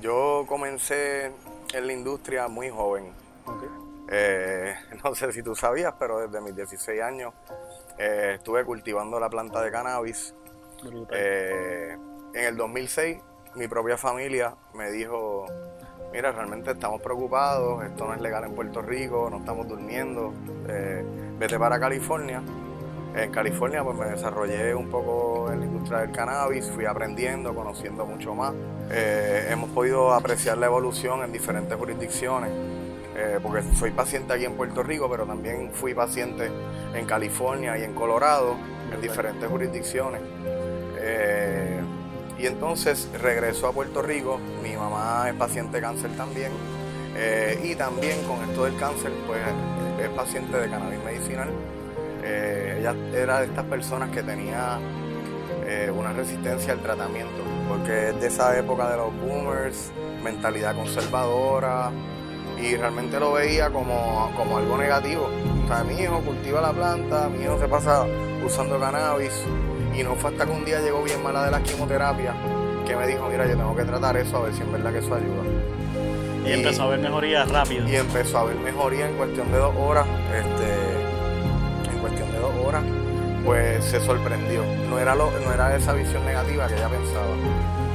Yo comencé en la industria muy joven. Eh, no sé si tú sabías, pero desde mis 16 años eh, estuve cultivando la planta de cannabis. Eh, en el 2006 mi propia familia me dijo, mira, realmente estamos preocupados, esto no es legal en Puerto Rico, no estamos durmiendo, vete para California. En California pues me desarrollé un poco en la industria del cannabis, fui aprendiendo, conociendo mucho más. hemos podido apreciar la evolución en diferentes jurisdicciones. Eh, porque soy paciente aquí en Puerto Rico, pero también fui paciente en California y en Colorado, en diferentes jurisdicciones. Eh, y entonces regreso a Puerto Rico, mi mamá es paciente de cáncer también, eh, y también con esto del cáncer, pues es paciente de cannabis medicinal. Ella era de estas personas que tenía una resistencia al tratamiento, porque es de esa época de los boomers, mentalidad conservadora, y realmente lo veía como, algo negativo. O sea, mi hijo cultiva la planta, mi hijo se pasa usando cannabis y no fue hasta que un día llegó bien mala de la quimioterapia que me dijo, mira, yo tengo que tratar eso a ver si en verdad que eso ayuda. Y, empezó a ver mejoría rápido. Y empezó a ver mejoría en cuestión de dos horas, este, pues se sorprendió. No era, lo, no era esa visión negativa que ella pensaba.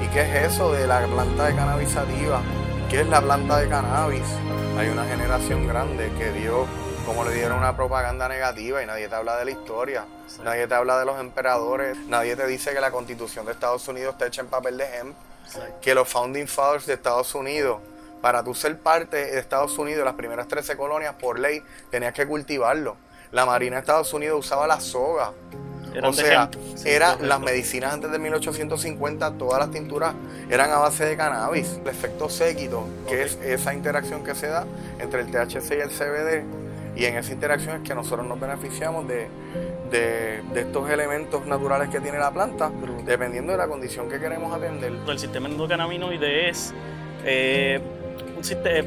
¿Y qué es eso de la planta de cannabisativa? ¿Qué es la planta de cannabis? Hay una generación grande que dio, como le dieron una propaganda negativa y nadie te habla de la historia, nadie te habla de los emperadores, nadie te dice que la constitución de Estados Unidos está hecha en papel de hemp, que los founding fathers de Estados Unidos, para tú ser parte de Estados Unidos, las primeras 13 colonias, por ley, tenías que cultivarlo. La Marina de Estados Unidos usaba la soga. O sea, era las medicinas antes de 1850, todas las tinturas eran a base de cannabis. El efecto séquito, que es esa interacción que se da entre el THC y el CBD, y en esa interacción es que nosotros nos beneficiamos de, estos elementos naturales que tiene la planta, dependiendo de la condición que queremos atender. El sistema endocannabinoide es... Eh,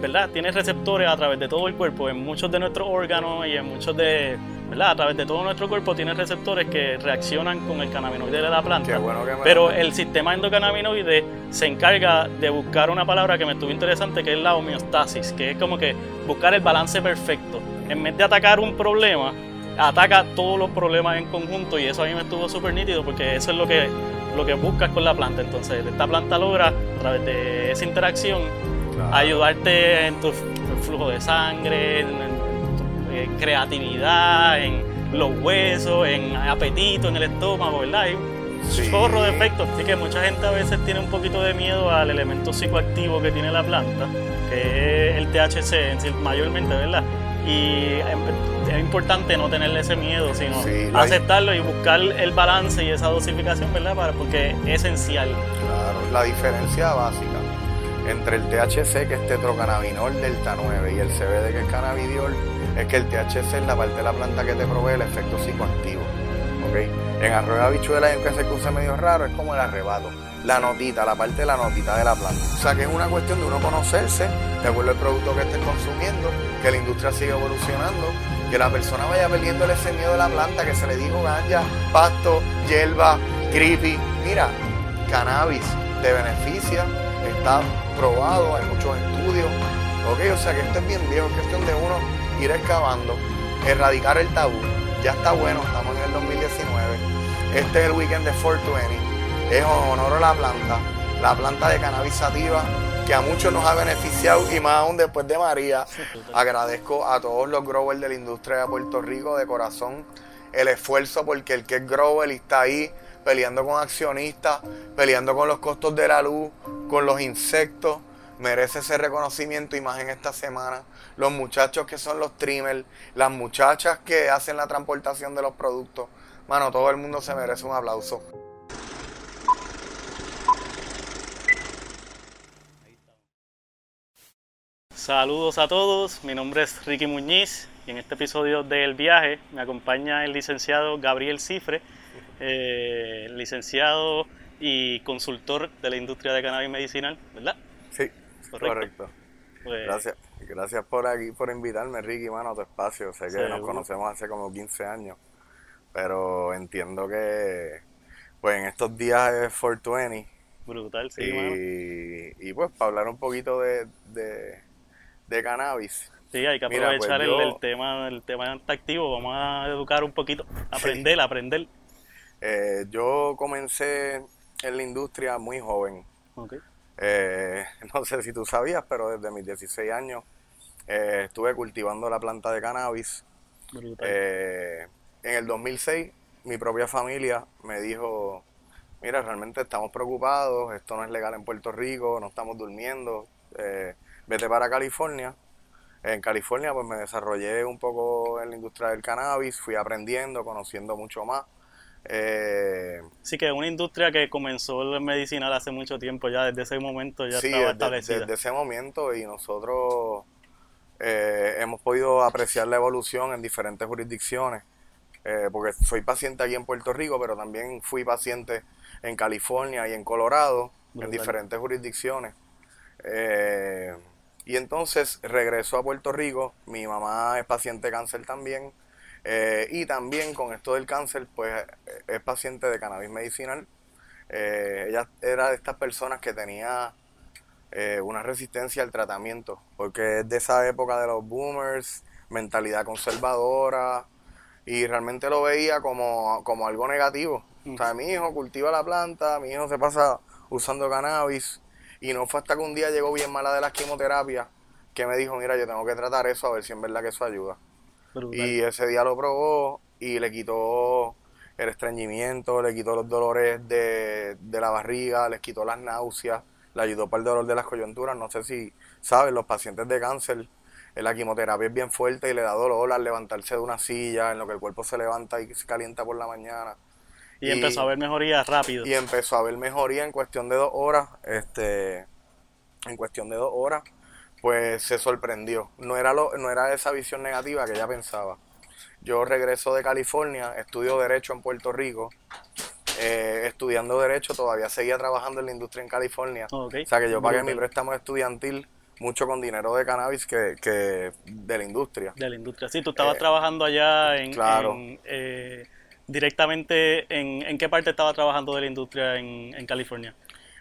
¿verdad? Tiene receptores a través de todo el cuerpo, en muchos de nuestros órganos y en muchos de, ¿verdad? A través de todo nuestro cuerpo tiene receptores que reaccionan con el cannabinoide de la planta. pero el sistema endocannabinoide se encarga de buscar una palabra que me estuvo interesante, que es la homeostasis, que es como que buscar el balance perfecto. En vez de atacar un problema, ataca todos los problemas en conjunto y eso a mí me estuvo súper nítido porque eso es lo que, lo que buscas con la planta. Entonces, esta planta logra, a través de esa interacción, ayudarte en tu flujo de sangre, en, tu creatividad, en los huesos, en apetito, en el estómago, ¿verdad? Hay un chorro de efectos. Así que mucha gente a veces tiene un poquito de miedo al elemento psicoactivo que tiene la planta, que es el THC mayormente, ¿verdad? Y es importante no tenerle ese miedo, sino aceptarlo y buscar el balance y esa dosificación, ¿verdad? Para, porque es esencial. Claro, la diferencia básica entre el THC, que es tetrocannabinol delta 9, y el CBD, que es cannabidiol, es que el THC es la parte de la planta que te provee el efecto psicoactivo. ¿okay? En arroz de habichuela hay un que se use medio raro, es como el arrebato. La notita, la parte de la notita de la planta. O sea que es una cuestión de uno conocerse, de acuerdo al producto que estés consumiendo, que la industria siga evolucionando, que la persona vaya perdiéndole ese miedo de la planta, que se le dijo ganja, pasto, hierba, creepy. Mira, cannabis te beneficia, está probado, hay muchos estudios. Ok, o sea que esto es bien viejo, es cuestión de uno ir excavando, erradicar el tabú. Ya está bueno, estamos en el 2019. Este es el weekend de 420. Es honor a la planta, la planta de cannabis sativa que a muchos nos ha beneficiado y más aún después de María. Agradezco a todos los growers de la industria de Puerto Rico de corazón el esfuerzo porque el que es grower está ahí peleando con accionistas, peleando con los costos de la luz, con los insectos. Merece ese reconocimiento y más en esta semana. Los muchachos que son los trimmers, las muchachas que hacen la transportación de los productos. Mano, todo el mundo se merece un aplauso. Saludos a todos, mi nombre es Ricky Muñiz y en este episodio del viaje me acompaña el licenciado Gabriel Cifre, eh, licenciado y consultor de la industria de cannabis medicinal, ¿verdad? Sí, correcto. Pues, gracias, gracias por aquí, por invitarme, Ricky, mano, a tu espacio. Sé que nos conocemos hace como 15 años, pero entiendo que, pues en estos días es 420 Brutal, sí, y, y, pues para hablar un poquito de, de, cannabis. Sí, hay que pues, aprovechar el, tema, el tema activo, vamos a educar un poquito, aprender, aprender. Eh, yo comencé en la industria muy joven. Eh, no sé si tú sabías, pero desde mis 16 años eh, estuve cultivando la planta de cannabis. en el 2006 mi propia familia me dijo, mira, realmente estamos preocupados, esto no es legal en Puerto Rico, no estamos durmiendo, eh, vete para California. En California pues me desarrollé un poco en la industria del cannabis, fui aprendiendo, conociendo mucho más. Eh, sí, que es una industria que comenzó el medicinal hace mucho tiempo, ya desde ese momento ya estaba establecida. Desde, ese momento y nosotros eh, hemos podido apreciar la evolución en diferentes jurisdicciones. Eh, porque soy paciente aquí en Puerto Rico, pero también fui paciente en California y en Colorado, en diferentes jurisdicciones. Eh, y entonces regresó a Puerto Rico, mi mamá es paciente de cáncer también, eh, y también con esto del cáncer, pues es paciente de cannabis medicinal. ella era de estas personas que tenía una resistencia al tratamiento, porque es de esa época de los boomers, mentalidad conservadora, y realmente lo veía como, algo negativo. O sea, mi hijo cultiva la planta, mi hijo se pasa usando cannabis y no fue hasta que un día llegó bien mala de las quimioterapias que me dijo, mira, yo tengo que tratar eso a ver si en verdad que eso ayuda. Y ese día lo probó y le quitó el estreñimiento, le quitó los dolores de, de la barriga, le quitó las náuseas, le ayudó para el dolor de las coyunturas. No sé si saben, los pacientes de cáncer la quimioterapia es bien fuerte y le da dolor al levantarse de una silla, en lo que el cuerpo se levanta y se calienta por la mañana. Y, empezó a ver mejoría rápido. Y empezó a ver mejoría en cuestión de dos horas, este, en cuestión de dos horas, pues se sorprendió. No era, lo, no era esa visión negativa que ella pensaba. Yo regreso de California, estudio Derecho en Puerto Rico. Eh, estudiando Derecho, todavía seguía trabajando en la industria en California. O sea que yo pagué mi préstamo estudiantil mucho con dinero de cannabis que, que de la industria. De la industria, sí, tú estabas eh, trabajando allá en... Claro. Eh, directamente, en, ¿en qué parte estabas trabajando de la industria en, en California?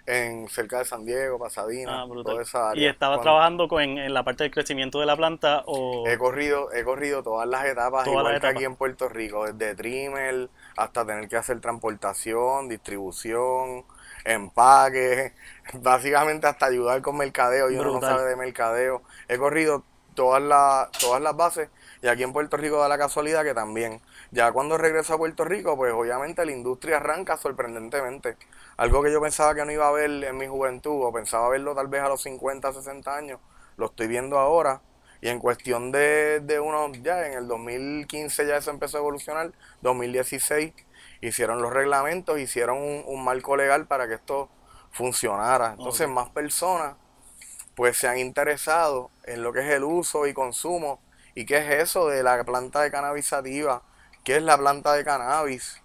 En cerca de San Diego, Pasadena, ah, toda esa área. ¿Y estabas trabajando con, en, la parte del crecimiento de la planta o...? He corrido, he corrido todas las etapas, igual que aquí en Puerto Rico, desde trimmer hasta tener que hacer transportación, distribución, empaque, básicamente hasta ayudar con mercadeo, yo no sabe de mercadeo. He corrido todas las, todas las bases y aquí en Puerto Rico da la casualidad que también. Ya cuando regreso a Puerto Rico, pues obviamente la industria arranca sorprendentemente. Algo que yo pensaba que no iba a ver en mi juventud o pensaba verlo tal vez a los 50, 60 años, lo estoy viendo ahora. Y en cuestión de, de unos, ya en el 2015 ya eso empezó a evolucionar, 2016 hicieron los reglamentos, hicieron un, marco legal para que esto funcionara. Entonces más personas pues se han interesado en lo que es el uso y consumo y qué es eso de la planta de cannabis sativa, qué es la planta de cannabis.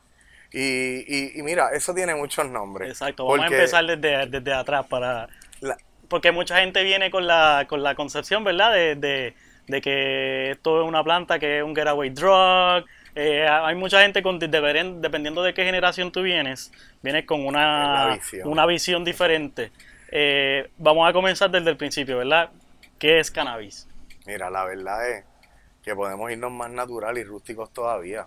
Y, y, mira, eso tiene muchos nombres. Exacto, vamos a empezar desde, desde atrás para... porque mucha gente viene con la, con la concepción, ¿verdad? De, de, de que esto es una planta que es un getaway drug, eh, hay mucha gente con dependiendo de qué generación tú vienes, vienes con una, una visión diferente. Eh, vamos a comenzar desde el principio, ¿verdad? ¿Qué es cannabis? Mira, la verdad es que podemos irnos más natural y rústicos todavía.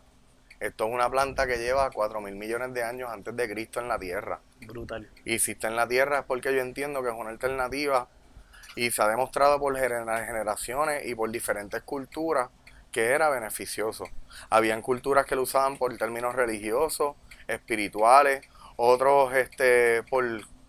Esto es una planta que lleva 4 mil millones de años antes de Cristo en la Tierra. Brutal. Y si está en la Tierra es porque yo entiendo que es una alternativa y se ha demostrado por generaciones y por diferentes culturas que era beneficioso. Habían culturas que lo usaban por términos religiosos, espirituales, otros este por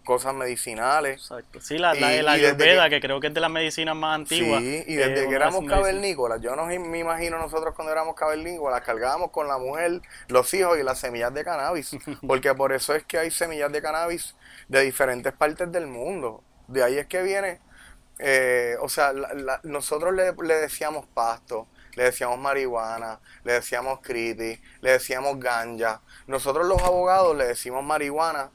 cosas medicinales. Exacto. Sí, la, la, la ayurveda, que, creo que es de las medicinas más antiguas. Sí, y desde que éramos cavernícolas, yo no me imagino nosotros cuando éramos cavernícolas, cargábamos con la mujer, los hijos y las semillas de cannabis, porque por eso es que hay semillas de cannabis de diferentes partes del mundo. De ahí es que viene, eh, o sea, nosotros le, le decíamos pasto, le decíamos marihuana, le decíamos criti, le decíamos ganja. Nosotros los abogados le decimos marihuana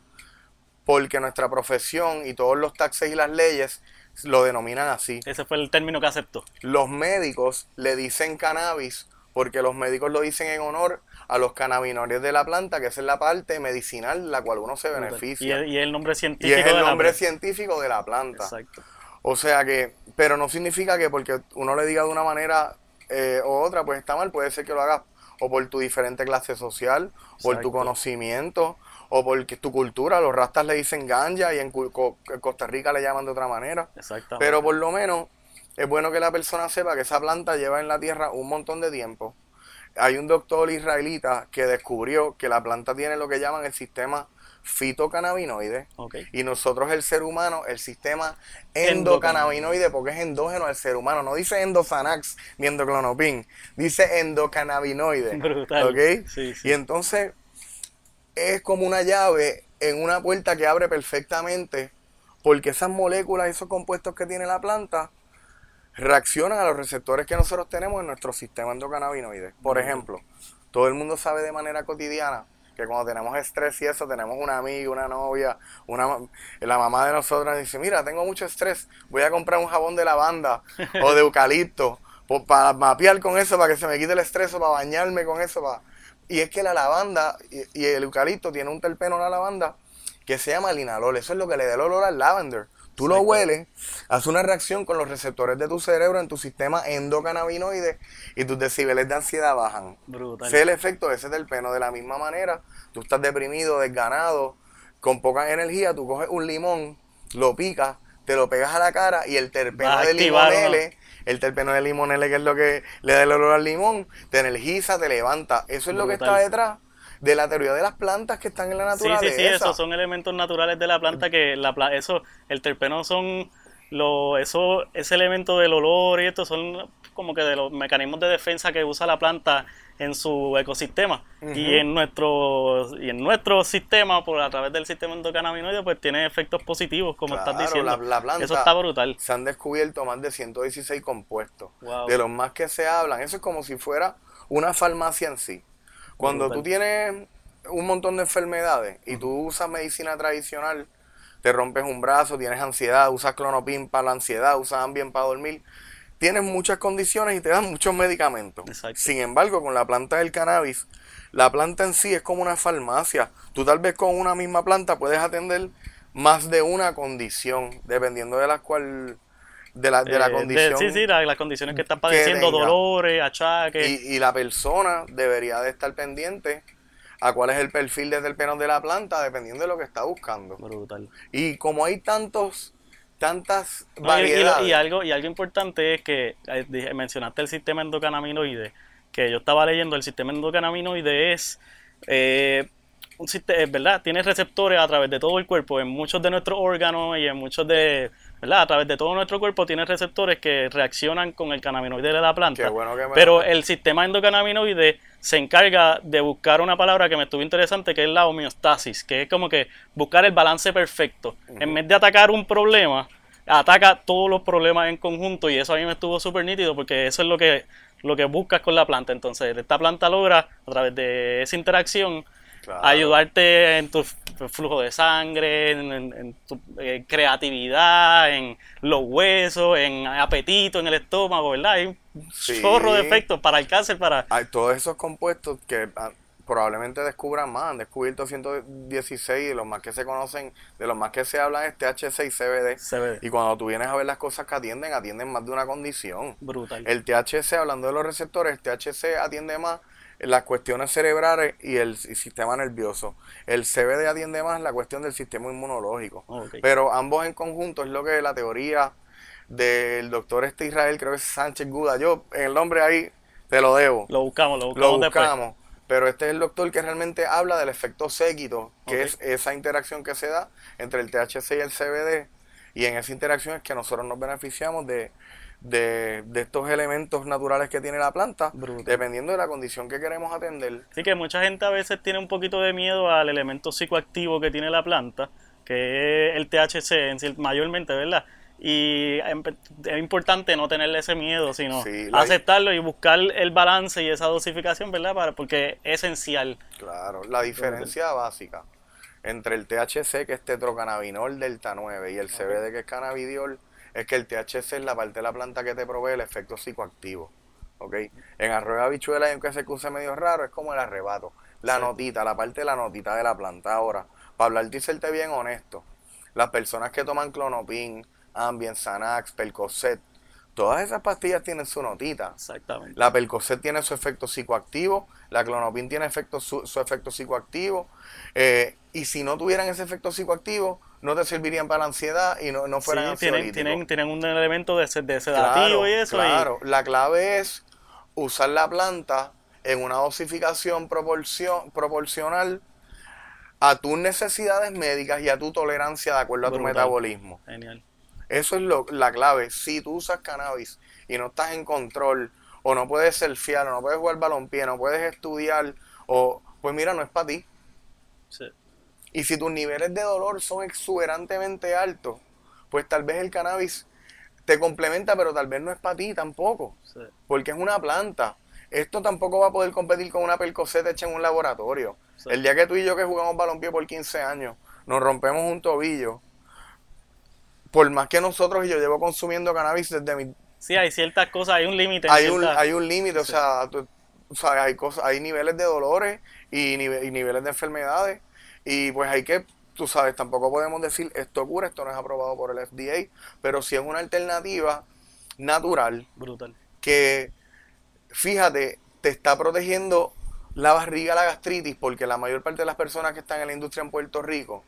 porque nuestra profesión y todos los taxes y las leyes lo denominan así. Ese fue el término que aceptó. Los médicos le dicen cannabis porque los médicos lo dicen en honor a los cannabinoides de la planta, que esa es la parte medicinal la cual uno se beneficia. Y el nombre científico. Y es el nombre científico de la planta. Exacto. O sea que, pero no significa que porque uno le diga de una manera eh, u otra, pues está mal, puede ser que lo hagas o por tu diferente clase social, por tu conocimiento, o porque tu cultura, los rastas le dicen ganja y en Costa Rica le llaman de otra manera. Pero por lo menos es bueno que la persona sepa que esa planta lleva en la tierra un montón de tiempo. Hay un doctor israelita que descubrió que la planta tiene lo que llaman el sistema fitocannabinoide. Y nosotros el ser humano el sistema endocannabinoide. porque es endógeno al ser humano. No dice endosanax ni endoclonopin dice endocannabinoide. Brutal. y entonces es como una llave en una puerta que abre perfectamente porque esas moléculas, esos compuestos que tiene la planta, reaccionan a los receptores que nosotros tenemos en nuestro sistema endocannabinoide. Por ejemplo, todo el mundo sabe de manera cotidiana que cuando tenemos estrés y eso, tenemos una amiga, una novia, una la mamá de nosotros dice, mira, tengo mucho estrés, voy a comprar un jabón de lavanda o de eucalipto para mapear con eso, para que se me quite el estrés o para bañarme con eso, para y es que la lavanda y, el eucalipto tiene un terpeno la lavanda que se llama linalol. Eso es lo que le da el olor al lavender. Tú lo hueles, hace una reacción con los receptores de tu cerebro en tu sistema endocannabinoide y tus decibeles de ansiedad bajan. Brutal. Es el efecto de ese terpeno. De la misma manera, tú estás deprimido, desganado, con poca energía, tú coges un limón, lo picas, te lo pegas a la cara y el terpeno del limón el terpeno de limonele, que es lo que le da el olor al limón, te energiza, te levanta. Eso es lo que está detrás de la teoría de las plantas que están en la naturaleza. Sí, sí, sí, esos son elementos naturales de la planta que la eso, el terpeno son lo, eso, ese elemento del olor y esto son como que de los mecanismos de defensa que usa la planta en su ecosistema. Y en nuestro y en nuestro sistema por a través del sistema endocannabinoide pues tiene efectos positivos como estás diciendo. la, planta, eso está brutal. se han descubierto más de 116 compuestos de los más que se hablan. Eso es como si fuera una farmacia en sí. Cuando tú tienes un montón de enfermedades y tú usas medicina tradicional te rompes un brazo tienes ansiedad usas clonopin para la ansiedad usas ambien para dormir tienes muchas condiciones y te dan muchos medicamentos. Sin embargo, con la planta del cannabis, la planta en sí es como una farmacia. Tú tal vez con una misma planta puedes atender más de una condición, dependiendo de la cual de la, de la eh, condición. sí, sí, las condiciones que están padeciendo, dolores, achaques. Y, y, la persona debería de estar pendiente a cuál es el perfil desde el pelo de la planta, dependiendo de lo que está buscando. Brutal. Y como hay tantos tantas variedades. Y, algo, y algo importante es que eh, mencionaste el sistema endocannabinoide, que yo estaba leyendo, el sistema endocannabinoide es eh, un sistema, ¿verdad? Tiene receptores a través de todo el cuerpo, en muchos de nuestros órganos y en muchos de, ¿verdad? A través de todo nuestro cuerpo tiene receptores que reaccionan con el cannabinoide de la planta. pero el sistema endocannabinoide se encarga de buscar una palabra que me estuvo interesante, que es la homeostasis, que es como que buscar el balance perfecto. En vez de atacar un problema, ataca todos los problemas en conjunto y eso a mí me estuvo súper nítido porque eso es lo que, lo que buscas con la planta. Entonces, esta planta logra, a través de esa interacción, ayudarte en tu flujo de sangre, en, tu eh, creatividad, en los huesos, en apetito, en el estómago, ¿verdad? Hay un chorro de efectos para el cáncer, para... Hay todos esos compuestos que ah, probablemente descubran más, han descubierto 116 de los más que se conocen, de los más que se hablan es THC y CBD. Y cuando tú vienes a ver las cosas que atienden, atienden más de una condición. Brutal. El THC, hablando de los receptores, el THC atiende más las cuestiones cerebrales y el, sistema nervioso. El CBD atiende más la cuestión del sistema inmunológico. Pero ambos en conjunto es lo que la teoría del doctor este Israel, creo que es Sánchez Guda. Yo, en el nombre ahí, te lo debo. Lo buscamos, lo buscamos. Lo buscamos. Pero este es el doctor que realmente habla del efecto séquito, que es esa interacción que se da entre el THC y el CBD. Y en esa interacción es que nosotros nos beneficiamos de de, estos elementos naturales que tiene la planta, dependiendo de la condición que queremos atender. Sí, que mucha gente a veces tiene un poquito de miedo al elemento psicoactivo que tiene la planta, que es el THC en, mayormente, ¿verdad? Y es importante no tenerle ese miedo, sino aceptarlo y buscar el balance y esa dosificación, ¿verdad? Para, porque es esencial. Claro, la diferencia básica entre el THC, que es tetrocannabinol delta 9, y el CBD, que es cannabidiol, es que el THC es la parte de la planta que te provee el efecto psicoactivo. ¿ok? En arroyo habichuela, y aunque se escuche medio raro, es como el arrebato. La Sí. notita, la parte de la notita de la planta. Ahora, para hablarte y serte bien honesto, las personas que toman clonopin, Ambien, Xanax, Percocet, todas esas pastillas tienen su notita. Exactamente. La Percocet tiene su efecto psicoactivo, la Clonopin tiene efecto, su, su efecto psicoactivo, eh, y si no tuvieran ese efecto psicoactivo, no te servirían para la ansiedad y no, no Sí, fueran tienen, ansiolíticos. tienen, tienen un elemento de, de sedativo Claro, y eso. y- Claro, la clave es usar la planta en una dosificación proporción, proporcional a tus necesidades médicas y a tu tolerancia de acuerdo a tu metabolismo. Genial. Eso es lo, la clave. Si tú usas cannabis y no estás en control, o no puedes ser fiel, o no puedes jugar balompié, no puedes estudiar, o pues mira, no es para ti. Sí. Y si tus niveles de dolor son exuberantemente altos, pues tal vez el cannabis te complementa, pero tal vez no es para ti tampoco, sí. porque es una planta. Esto tampoco va a poder competir con una percocet hecha en un laboratorio. Sí. El día que tú y yo que jugamos balompié por 15 años, nos rompemos un tobillo, por más que nosotros, y yo llevo consumiendo cannabis desde mi Sí, hay ciertas cosas, hay un límite. hay un, ciertas- hay un límite, o sea, o sea, hay cosas, hay niveles de dolores y, nive- y niveles de enfermedades y pues hay que, tú sabes, tampoco podemos decir esto cura, esto no es aprobado por el FDA, pero sí es una alternativa natural Brutal. que, fíjate, te está protegiendo la barriga, la gastritis, porque la mayor parte de las personas que están en la industria en Puerto Rico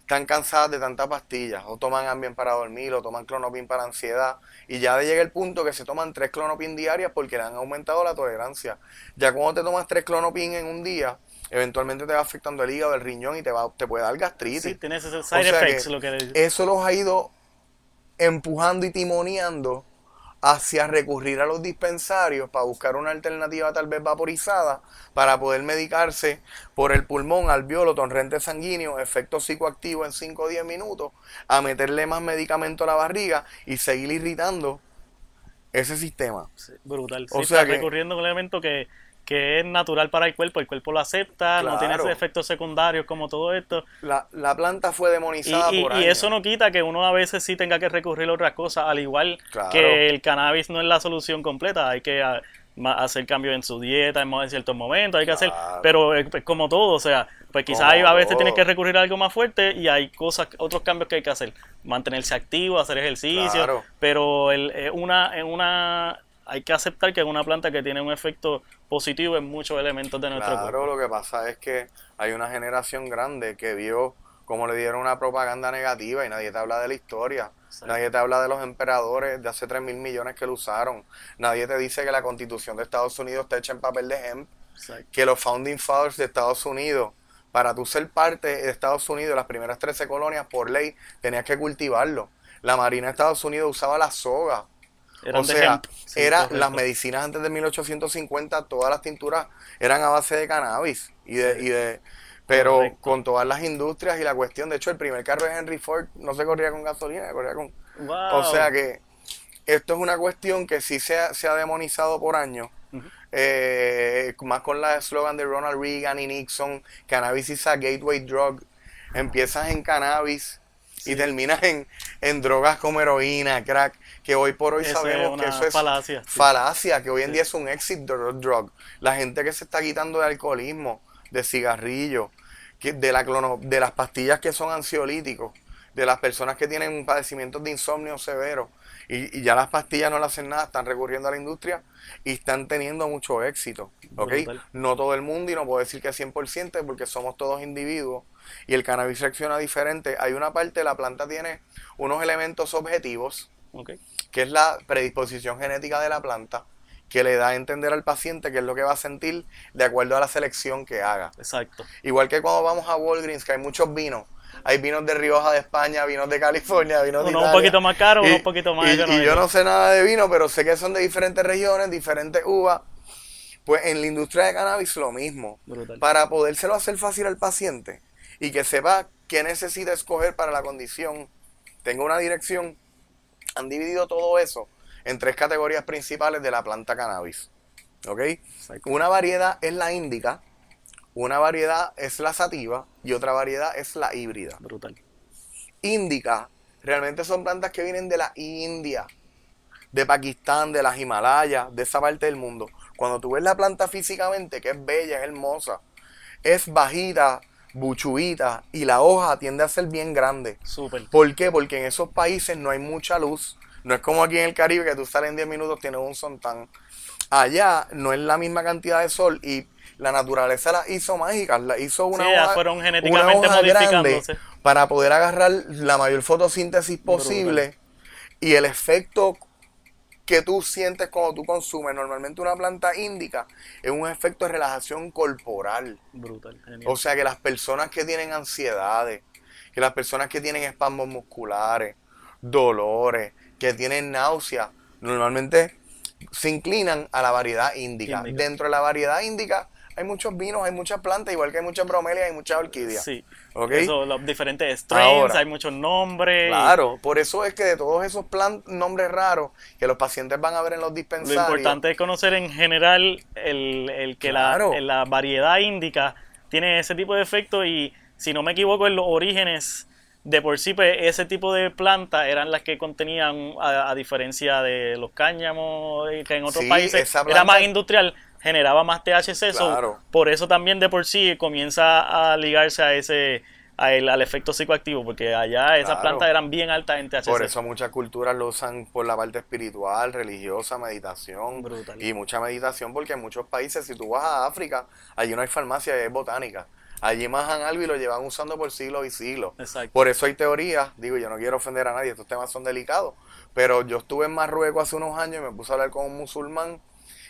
están cansadas de tantas pastillas, o toman Ambien para dormir, o toman Clonopin para ansiedad, y ya llega el punto que se toman tres Clonopin diarias porque le han aumentado la tolerancia. Ya cuando te tomas tres Clonopin en un día, eventualmente te va afectando el hígado, el riñón y te va te puede dar gastritis. Sí, tienes ese O side sea effects, que lo que Eso los ha ido empujando y timoneando hacia recurrir a los dispensarios para buscar una alternativa tal vez vaporizada para poder medicarse por el pulmón, alveolo, torrente sanguíneo, efecto psicoactivo en 5 o 10 minutos, a meterle más medicamento a la barriga y seguir irritando ese sistema. Sí, brutal. O sea está que- recurriendo a un elemento que, que es natural para el cuerpo, el cuerpo lo acepta, no tiene esos efectos secundarios como todo esto. La, la planta fue Y, demonizada y- por y años. eso no quita que uno a veces sí tenga que recurrir a otras cosas, al igual Claro. que el cannabis no es la solución completa, hay que hacer cambios en su dieta en, ciertos momentos, hay que hacer, pero pues, como todo, o sea, pues quizás hay- a veces todo. tienes que recurrir a algo más fuerte y hay cosas, otros cambios que hay que hacer, mantenerse activo, hacer ejercicio, pero el, es una, es una, hay que aceptar que es una planta que tiene un efecto positivo en muchos elementos de nuestro Claro, cuerpo. lo que pasa es que hay una generación grande que vio cómo le dieron una propaganda negativa y nadie te habla de la historia. Nadie te habla de los emperadores de hace 3 mil millones que lo usaron. Nadie te dice que la constitución de Estados Unidos está hecha en papel de hemp. Exacto. Que los founding fathers de Estados Unidos, para tú ser parte de Estados Unidos, las primeras 13 colonias, por ley, tenías que cultivarlo. La Marina de Estados Unidos usaba la soga. Eran o sea, hemp. Sí, era correcto. las medicinas antes de 1850, todas las tinturas eran a base de cannabis y de, y de pero Correcto. con todas las industrias y la cuestión, de hecho el primer carro de Henry Ford no se corría con gasolina, se corría con Wow. o sea que esto es una cuestión que sí se ha, se ha demonizado por años. Eh, más con la eslogan de Ronald Reagan y Nixon, cannabis is a gateway drug. Empiezas en cannabis y terminas en, en drogas como heroína, crack, que hoy por hoy Eso es sabemos una que eso es falacia, sí. falacia, que hoy en día es un exit dr- drug. La gente que se está quitando de alcoholismo, de cigarrillo, que de, la clono- de las pastillas que son ansiolíticos, de las personas que tienen padecimientos de insomnio severo, y, y ya las pastillas no le hacen nada, están recurriendo a la industria y están teniendo mucho éxito. ¿ok? Brutal. No todo el mundo, y no puedo decir que 100%, porque somos todos individuos, y el cannabis reacciona diferente. Hay una parte, la planta tiene unos elementos objetivos, Ok. que es la predisposición genética de la planta, que le da a entender al paciente qué es lo que va a sentir de acuerdo a la selección que haga. Exacto. Igual que cuando vamos a Walgreens, que hay muchos vinos. Hay vinos de Rioja de España, vinos de California, vinos de Uno un Italia. poquito más caro, uno un poquito más y- yo no sé nada de vino, pero sé que son de diferentes regiones, diferentes uvas. Pues en la industria de cannabis lo mismo. Brutal. Para podérselo hacer fácil al paciente y que sepa qué necesita escoger para la condición, tenga una dirección, han dividido todo eso en tres categorías principales de la planta cannabis. ¿Ok? Una variedad es la índica, una variedad es la sativa y otra variedad es la híbrida. Brutal. Índica realmente son plantas que vienen de la India, de Pakistán, de las Himalayas, de esa parte del mundo. Cuando tú ves la planta físicamente, que es bella, es hermosa, es bajita, buchuita y la hoja tiende a ser bien grande. Súper. ¿Por qué? Porque en esos países no hay mucha luz. No es como aquí en el Caribe que tú sales en 10 minutos, tienes un sontán. Allá no es la misma cantidad de sol y la naturaleza las hizo mágicas, la hizo una Sí, hoja, fueron una genéticamente hoja grande para poder agarrar la mayor fotosíntesis posible y el efecto que tú sientes cuando tú consumes normalmente una planta índica es un efecto de relajación corporal. Brutal. genial. O sea que las personas que tienen ansiedades, que las personas que tienen espasmos musculares, dolores, que tienen náuseas, normalmente se inclinan a la variedad índica. Índica. Dentro de la variedad índica hay muchos vinos, hay muchas plantas, igual que hay muchas bromelias, hay muchas orquídeas. Sí. ¿Ok? Eso, los diferentes strains, Ahora. hay muchos nombres. Claro, por eso es que de todos esos nombres raros que los pacientes van a ver en los Lo dispensarios. importante es conocer en general el, el que Claro. la, la variedad índica tiene ese tipo de efecto y si no me equivoco en los orígenes de por sí pues, ese tipo de plantas eran las que contenían a, a diferencia de los cáñamos eh, que en otros Sí, países era más industrial generaba más THC so, Claro. por eso también de por sí comienza a ligarse a ese a el- al efecto psicoactivo porque allá esas Claro. plantas eran bien altas en THC Por eso muchas culturas lo usan por la parte espiritual, religiosa, meditación. Brutal. Y mucha meditación porque en muchos países, si tú vas a África, allí no hay farmacia, es botánica. Allí majan algo y lo llevan usando por siglos y siglos. Exacto. Por eso hay teorías, digo, yo no quiero ofender a nadie, estos temas son delicados, pero yo estuve en Marruecos hace unos años y me puse a hablar con un musulmán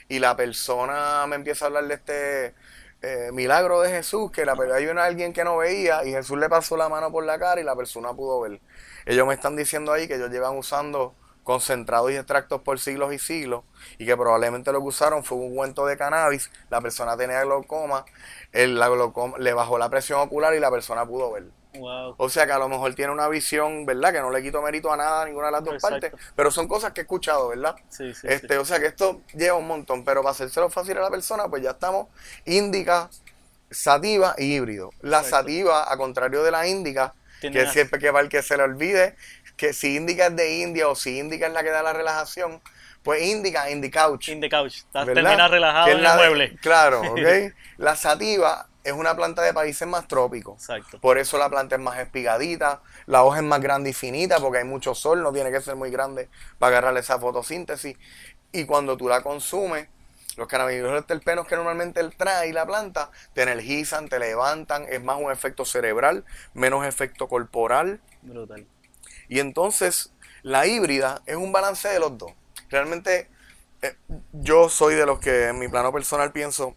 y la persona me empieza a hablar de este eh, milagro de Jesús, que la, hay una, alguien que no veía y Jesús le pasó la mano por la cara y la persona pudo ver. Ellos me están diciendo ahí que ellos llevan usando concentrados y extractos por siglos y siglos y que probablemente lo que usaron fue un ungüento de cannabis, la persona tenía glaucoma, el, la glaucoma le bajó la presión ocular y la persona pudo ver. Wow. O sea que a lo mejor tiene una visión, ¿verdad? Que no le quito mérito a nada, a ninguna de las dos Exacto. partes, pero son cosas que he escuchado, ¿verdad? Sí, sí, este, sí. O sea que esto lleva un montón, pero para hacérselo fácil a la persona, pues ya estamos índica, sativa y híbrido. La Exacto. sativa, a contrario de la índica, que una- siempre que para el que se le olvide, que si índica es de India o si índica es la que da la relajación, pues índica, indicouch. In the couch. Estás- ¿verdad? Terminas relajado Que es en el de- mueble. Claro, ¿ok? La sativa es una planta de países más trópicos. Exacto. Por eso la planta es más espigadita, la hoja es más grande y finita porque hay mucho sol, no tiene que ser muy grande para agarrar esa fotosíntesis. Y cuando tú la consumes, los cannabinoides terpenos que normalmente él trae la planta, te energizan, te levantan, es más un efecto cerebral, menos efecto corporal. Brutal. Y entonces la híbrida es un balance de los dos. Realmente eh, yo soy de los que en mi plano personal pienso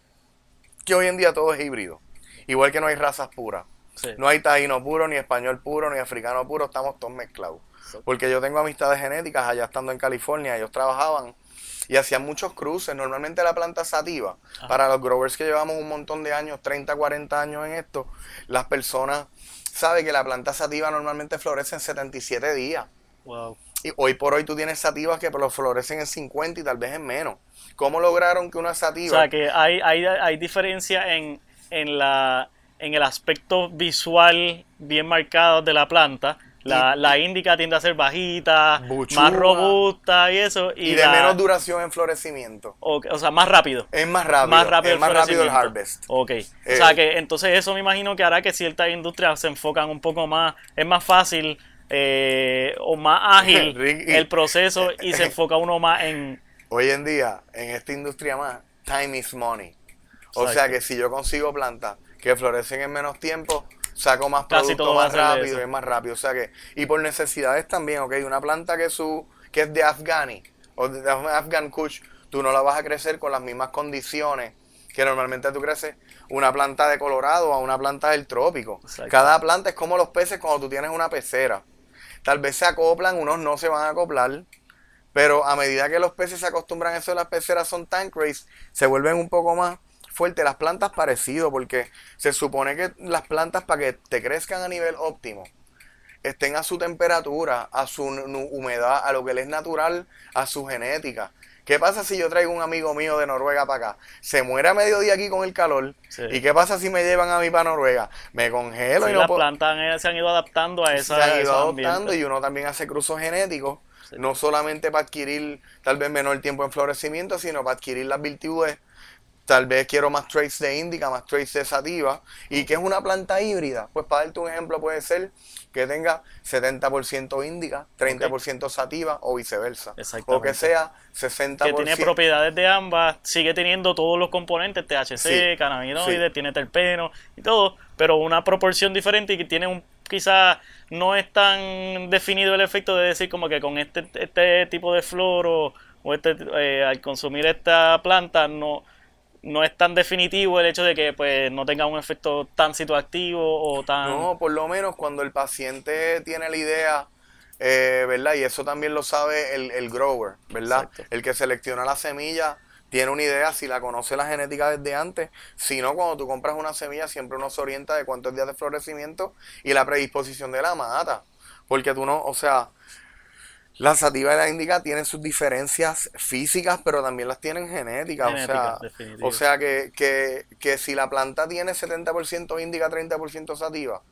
que hoy en día todo es híbrido. Igual que no hay razas puras. Sí. No hay taíno puro, ni español puro, ni africano puro, estamos todos mezclados. Porque yo tengo amistades genéticas allá estando en California, ellos trabajaban y hacían muchos cruces. Normalmente la planta sativa, para los growers que llevamos un montón de años, 30, 40 años en esto, las personas saben que la planta sativa normalmente florece en 77 días. Wow. Y hoy por hoy tú tienes sativas que lo florecen en 50 y tal vez en menos. ¿Cómo lograron que una O sativa... sea que hay, hay, hay diferencia en, en, la, en el aspecto visual bien marcado de la planta. La, Y- la índica tiende a ser bajita, más robusta y eso. Y, y de la- menos duración en florecimiento. o, o sea, más rápido. Es más rápido. más rápido es el más rápido el harvest. Ok. Eh, o sea que entonces eso me imagino que hará que ciertas industrias se enfocan un poco más, es más fácil eh, o más ágil el proceso y se enfoca uno más en... Hoy en día, en esta industria más, time is money. O Exacto. sea que si yo consigo plantas que florecen en menos tiempo, saco más Casi producto más rápido es más rápido. O sea que, y por necesidades también, ok, una planta que su, que es de Afghani o de Afghan Kush, tú no la vas a crecer con las mismas condiciones que normalmente tú creces una planta de Colorado a una planta del trópico. Exacto. Cada planta es como los peces cuando tú tienes una pecera. Tal vez se acoplan, unos no se van a acoplar, pero a medida que los peces se acostumbran a eso las peceras son tank race, se vuelven un poco más fuertes. Las plantas parecido, porque se supone que las plantas para que te crezcan a nivel óptimo, estén a su temperatura, a su humedad, a lo que les es natural, a su genética. ¿Qué pasa si yo traigo un amigo mío de Noruega para acá? Se muere a mediodía aquí con el calor. ¿Y qué pasa si me llevan a mí para Noruega? Me congelo y no las plantas se han ido adaptando a esa Se han ido adaptando y uno también hace cruzos genéticos. No solamente para adquirir tal vez menor tiempo en florecimiento, sino para adquirir las virtudes tal vez quiero más traits de índica, más traits de sativa. ¿Y qué es una planta híbrida? Pues para darte un ejemplo puede ser que tenga 70% índica, 30% sativa o viceversa. O que sea 60%. Que tiene propiedades de ambas, sigue teniendo todos los componentes, THC, cannabinoides, tiene terpeno y todo, pero una proporción diferente y que tiene un quizás no es tan definido el efecto de decir como que con este, este tipo de flor o, este, eh, al consumir esta planta no no es tan definitivo el hecho de que pues no tenga un efecto tan situativo o tan... No, por lo menos cuando el paciente tiene la idea, eh, ¿verdad? Y eso también lo sabe el, grower, ¿verdad? El que selecciona la semilla tiene una idea si la conoce la genética desde antes. Si no, cuando tú compras una semilla siempre uno se orienta de cuántos días de florecimiento y la predisposición de la mata. Porque tú no, o sea, la sativa y la índica tienen sus diferencias físicas, pero también las tienen genéticas. o sea, o sea que, que, que, si la planta tiene 70% índica, 30% sativa,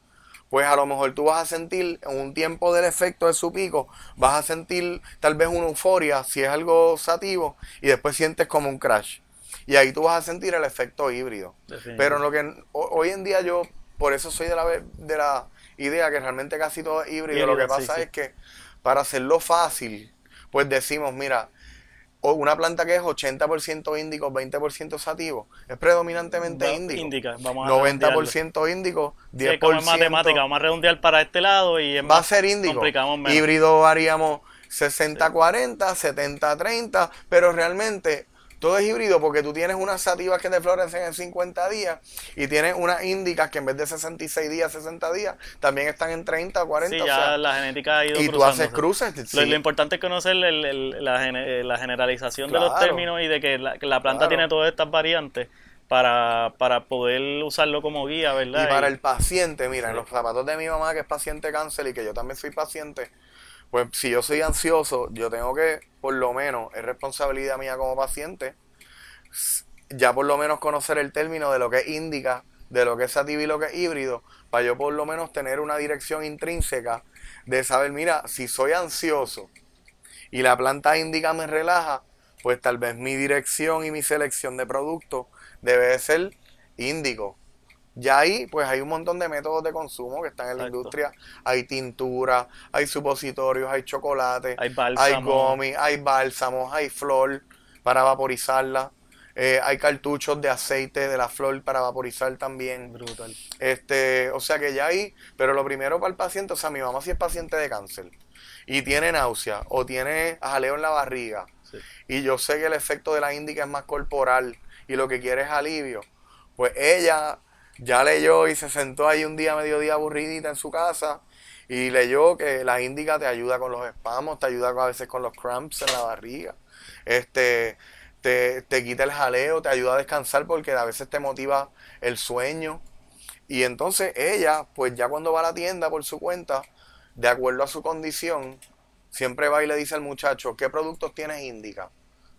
pues a lo mejor tú vas a sentir en un tiempo del efecto de su pico, vas a sentir tal vez una euforia si es algo sativo y después sientes como un crash. Y ahí tú vas a sentir el efecto híbrido. Pero lo que hoy en día yo, por eso soy de la, de la idea que realmente casi todo es híbrido. lo que pasa es que para hacerlo fácil, pues decimos, mira, una planta que es 80% índico, 20% sativo, es predominantemente índico. Vamos a 90% índico, 10%. Sí, matemática, vamos a redondear para este lado y va a ser índico. Híbrido haríamos 60-40, 70-30, pero realmente todo es híbrido porque tú tienes unas sativas que te florecen en 50 días y tienes unas índicas que en vez de 66 días, 60 días, también están en 30 o 40. Sí, ya la genética ha ido Y tú haces cruces. Lo, importante es conocer la, generalización de los términos y de que la, planta tiene todas estas variantes. Para, para poder usarlo como guía, ¿verdad? Y para el paciente, mira, en los zapatos de mi mamá que es paciente cáncer y que yo también soy paciente, pues si yo soy ansioso, yo tengo que, por lo menos, es responsabilidad mía como paciente, ya por lo menos conocer el término de lo que es índica, de lo que es sativa y lo que es híbrido, para yo por lo menos tener una dirección intrínseca de saber, mira, si soy ansioso y la planta índica me relaja, pues tal vez mi dirección y mi selección de producto debe ser índico. Ya ahí, pues hay un montón de métodos de consumo que están en la industria. Hay tintura, hay supositorios, hay chocolate, hay, hay gomi, hay bálsamos, hay flor para vaporizarla. Eh, hay cartuchos de aceite de la flor para vaporizar también. Brutal. Este, o sea que ya ahí, pero lo primero para el paciente, o sea, mi mamá si es paciente de cáncer y tiene náusea o tiene jaleo en la barriga y yo sé que el efecto de la índica es más corporal y lo que quiere es alivio, pues ella ya leyó y se sentó ahí un día, mediodía aburridita en su casa y leyó que la índica te ayuda con los espamos, te ayuda a veces con los cramps en la barriga. Este, te, te quita el jaleo, te ayuda a descansar porque a veces te motiva el sueño. Y entonces ella, pues ya cuando va a la tienda por su cuenta, de acuerdo a su condición, siempre va y le dice al muchacho, ¿qué productos tienes índica?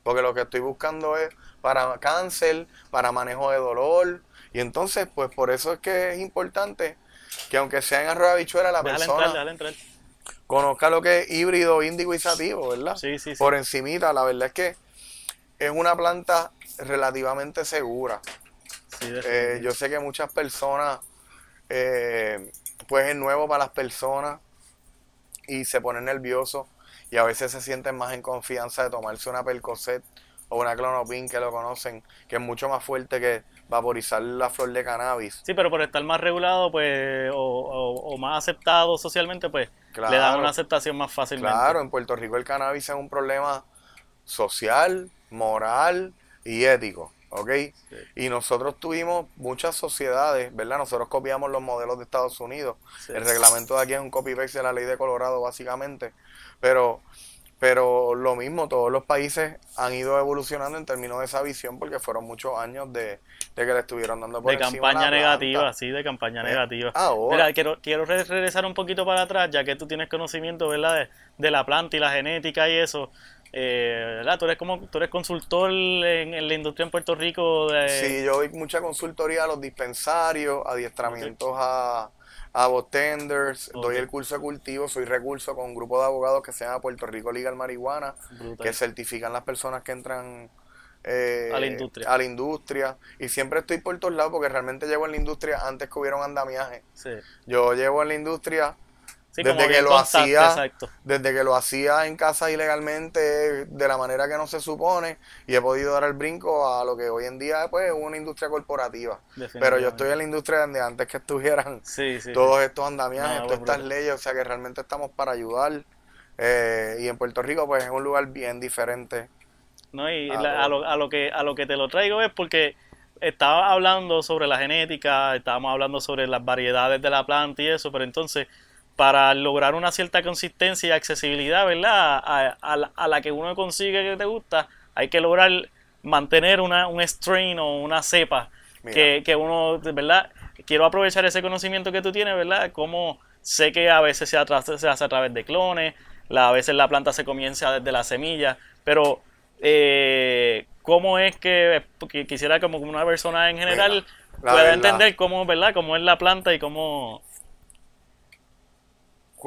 Porque lo que estoy buscando es para cáncer, para manejo de dolor, y entonces, pues por eso es que es importante que aunque sea en arroz bichuela, la persona conozca lo que es híbrido, índigo y sativo, ¿verdad? Sí, sí, sí. Por encimita, la verdad es que es una planta relativamente segura. Eh, yo sé que muchas personas, eh, pues es nuevo para las personas y se ponen nerviosos y a veces se sienten más en confianza de tomarse una Percocet o una Clonopin que lo conocen, que es mucho más fuerte que vaporizar la flor de cannabis. Sí, pero por estar más regulado pues o, más aceptado socialmente, pues le dan una aceptación más fácilmente. Claro, en Puerto Rico el cannabis es un problema social, moral y ético. ¿ok? Y nosotros tuvimos muchas sociedades, ¿verdad? Nosotros copiamos los modelos de Estados Unidos. El reglamento de aquí es un copy-paste de la ley de Colorado, básicamente. Pero Pero lo mismo, todos los países han ido evolucionando en términos de esa visión porque fueron muchos años de, que le estuvieron dando por De campaña negativa, sí, de campaña Eh, negativa. ahora. Mira, quiero, quiero re- regresar un poquito para atrás, ya que tú tienes conocimiento, ¿verdad? De, de la planta y la genética y eso. Eh, ¿verdad? Tú eres como tú eres consultor en, en la industria en Puerto Rico de, Sí, yo doy mucha consultoría a los dispensarios, adiestramientos a, a botenders, Ok. doy el curso de cultivo, soy recurso con un grupo de abogados que se llama Puerto Rico Legal Marihuana, Brutal. que certifican las personas que entran eh, A la industria. a la industria. Y siempre estoy por todos lados porque realmente llevo en la industria antes que hubiera un andamiaje. Sí. Yo llevo en la industria Sí, desde que lo constante, hacía exacto. desde que lo hacía en casa ilegalmente de la manera que no se supone y he podido dar el brinco a lo que hoy en día pues, es una industria corporativa pero yo estoy en la industria donde antes que estuvieran Sí, sí. todos estos andamiajes, No, todas estas leyes, o sea que realmente estamos para ayudar eh, y en Puerto Rico pues es un lugar bien diferente ¿no? Y la- a, lo, a lo que a lo que te lo traigo es porque estaba hablando sobre la genética, estábamos hablando sobre las variedades de la planta y eso, pero entonces para lograr una cierta consistencia y accesibilidad, ¿verdad? A, a la, a la que uno consigue que te gusta, hay que lograr mantener una, un strain o una cepa que, que uno, ¿verdad? Quiero aprovechar ese conocimiento que tú tienes, ¿verdad? Como sé que a veces se, se hace a través de clones, la- a veces la planta se comienza desde la semilla, pero eh, ¿cómo es que, quisiera como una persona en general Mira, pueda verdad. entender cómo, ¿verdad? Cómo es la planta y cómo...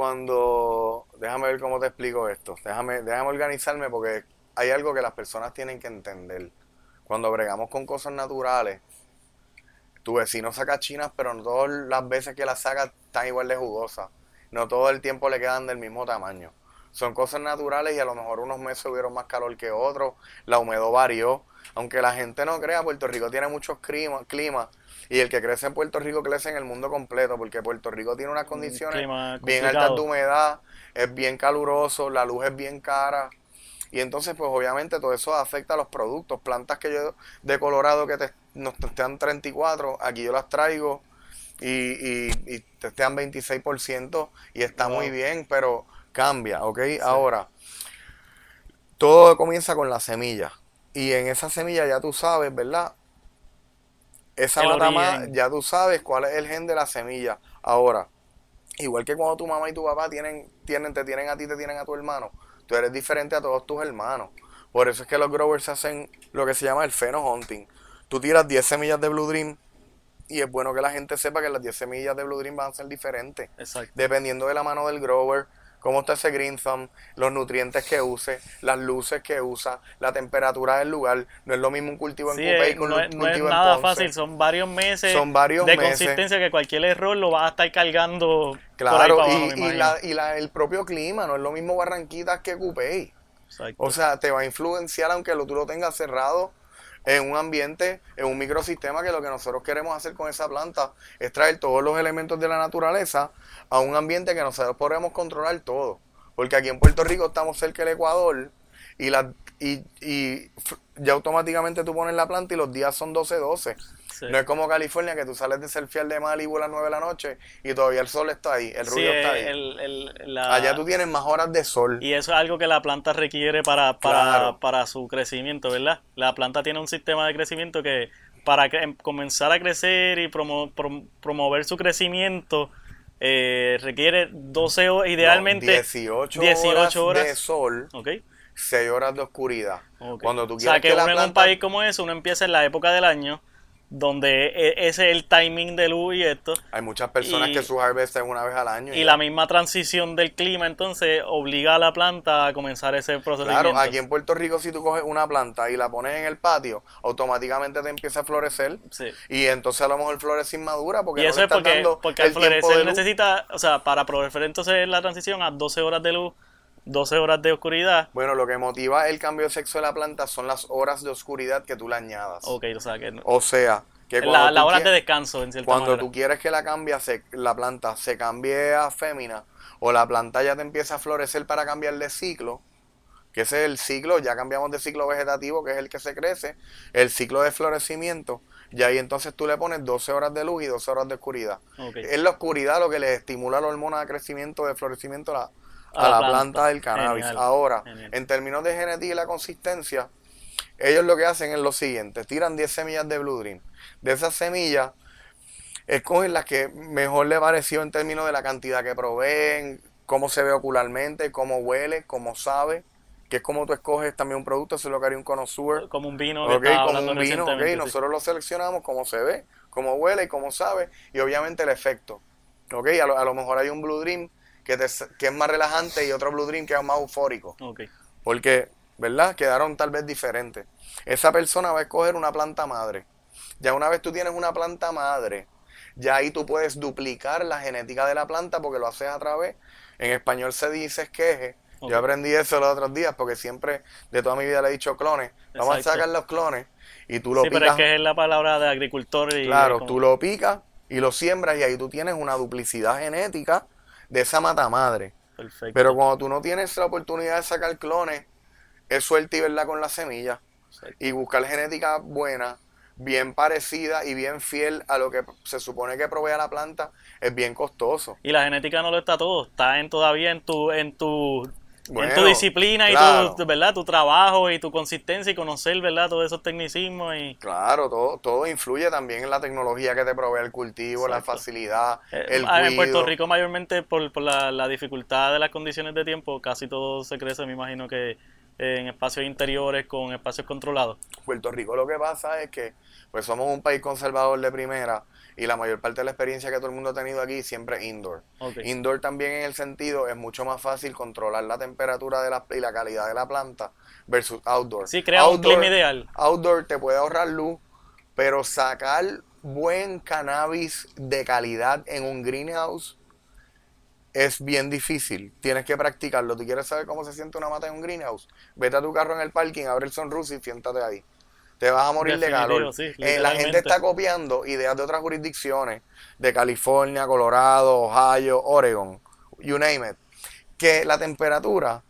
cuando déjame ver cómo te explico esto. Déjame déjame organizarme porque hay algo que las personas tienen que entender. Cuando bregamos con cosas naturales tu vecino saca chinas pero no todas las veces que las saca están igual de jugosas. No todo el tiempo le quedan del mismo tamaño. Son cosas naturales y a lo mejor unos meses hubieron más calor que otros la humedad varió aunque la gente no crea Puerto Rico tiene muchos climas climas y el que crece en Puerto Rico crece en el mundo completo porque Puerto Rico tiene unas condiciones clima bien altas de humedad, es bien caluroso, la luz es bien cara. Y entonces, pues obviamente todo eso afecta a los productos. Plantas que yo de Colorado que te, nos testean 34, aquí yo las traigo y, y, y testean 26% y está Wow. muy bien, pero cambia, ¿ok? Ahora, todo comienza con la semilla. Y en esa semilla ya tú sabes, ¿verdad? Esa matama, ya tú sabes cuál es el gen de la semilla. Ahora, igual que cuando tu mamá y tu papá tienen, tienen, te tienen a ti, te tienen a tu hermano, tú eres diferente a todos tus hermanos. Por eso es que los growers hacen lo que se llama el hunting. Tú tiras 10 semillas de Blue Dream y es bueno que la gente sepa que las 10 semillas de Blue Dream van a ser diferentes Exacto. dependiendo de la mano del grower, cómo está ese green thumb, los nutrientes que use, las luces que usa, la temperatura del lugar. No es lo mismo un cultivo en Sí, Coupé eh, con no, un es, no es cultivo en nada fácil, son varios meses Son varios de meses. consistencia que cualquier error lo vas a estar cargando por ahí Claro, para y, y la, y la- el propio clima, no es lo mismo Barranquitas que Coupé. Exacto. O sea, te va a influenciar aunque lo, tú lo tengas cerrado en un ambiente, en un microsistema, que lo que nosotros queremos hacer con esa planta es traer todos los elementos de la naturaleza a un ambiente que nosotros podemos controlar todo. Porque aquí en Puerto Rico estamos cerca del Ecuador y, la, y, y ya automáticamente tú pones la planta y los días son 12-12. Sí. No es como California que tú sales de surfear de Malibu a las 9 de la noche y todavía el sol está ahí, el Sí, rubio está ahí. el- el- la- Allá tú tienes más horas de sol. Y eso es algo que la planta requiere para, para, Claro. para su crecimiento, ¿verdad? La planta tiene un sistema de crecimiento que para cre- comenzar a crecer y promo- prom- promover su crecimiento eh, requiere 12 horas, No, idealmente 18, 18 horas, de sol, ¿ok? 6 horas de oscuridad. Cuando tú o sea, quieres que, la uno en un país como ese, uno empieza en la época del año, donde e- ese es el timing de luz y esto, hay muchas personas y- que su harvest es una vez al año. y la misma transición del clima, entonces obliga a la planta a comenzar ese proceso. Claro, aquí en Puerto Rico si tú coges una planta y la pones en el patio, automáticamente te empieza a florecer Sí. y entonces a lo mejor florece inmadura porque Y no eso le es porque, porque el florecer necesita, o sea, para florecer entonces la transición a 12 horas de luz, 12 horas de oscuridad. Bueno, lo que motiva el cambio de sexo de la planta son las horas de oscuridad que tú le añadas. Ok, o sea, que no- O sea, que la, las horas de descanso, en cierta Cuando manera. tú quieres que la cambie, se- la planta se cambie a fémina o la planta ya te empieza a florecer para cambiar de ciclo, que ese es el ciclo, ya cambiamos de ciclo vegetativo, que es el que se crece, el ciclo de florecimiento, y ahí entonces tú le pones 12 horas de luz y 12 horas de oscuridad. Ok. Es la oscuridad lo que le estimula la hormona de crecimiento, de florecimiento la, a, la, planta. del cannabis. Ahora, en términos de genética y la consistencia, ellos lo que hacen es lo siguiente, tiran 10 semillas de Blue Dream. De esas semillas, escogen las que mejor le pareció en términos de la cantidad que proveen, cómo se ve ocularmente, cómo huele, cómo sabe, que es como tú escoges también un producto, eso es lo que haría un connoisseur. Como un vino. Ok, como un vino, ok, nosotros lo seleccionamos, cómo se ve, cómo huele y cómo sabe, y obviamente el efecto. Ok, a lo, a lo mejor hay un Blue Dream que, que es más relajante y otro Blue Dream que es más eufórico. Porque, ¿verdad? Quedaron tal vez diferentes. Esa persona va a escoger una planta madre. Ya una vez tú tienes una planta madre, ya ahí tú puedes duplicar la genética de la planta porque lo haces a través, en español se dice esqueje, yo aprendí eso los otros días porque siempre de toda mi vida le he dicho clones. Vamos a sacar los clones y tú lo sí, pero es que es la palabra de agricultor. Y claro, tú lo picas y lo siembras y ahí tú tienes una duplicidad genética de esa mata madre. Perfecto. Pero cuando tú no tienes la oportunidad de sacar clones, es suerte y verla con la semilla. Y buscar genética buena, bien parecida y bien fiel a lo que se supone que provee a la planta, es bien costoso. Y la genética no lo está todo, está en todavía en tu, en tu en tu disciplina y tu, ¿verdad? tu trabajo y tu consistencia y conocer ¿verdad? todos esos tecnicismos. Y... Claro, todo, todo influye también en la tecnología que te provee el cultivo, la facilidad, eh, el ah, En Puerto Rico mayormente por, por la, la, dificultad de las condiciones de tiempo, casi todo se crece, me imagino que en espacios interiores con espacios controlados. Puerto Rico lo que pasa es que pues somos un país conservador de primera y la mayor parte de la experiencia que todo el mundo ha tenido aquí siempre es indoor. Indoor también en el sentido es mucho más fácil controlar la temperatura de la, y la calidad de la planta versus outdoor. Sí, crea un clima ideal. Outdoor te puede ahorrar luz, pero sacar buen cannabis de calidad en un greenhouse es bien difícil. Tienes que practicarlo. ¿Tú quieres saber cómo se siente una mata en un greenhouse? Vete a tu carro en el parking, abre el sunroof y siéntate ahí te vas a morir de calor. Eh, la gente está copiando ideas de otras jurisdicciones, de California, Colorado, Ohio, Oregon, you name it, que la temperatura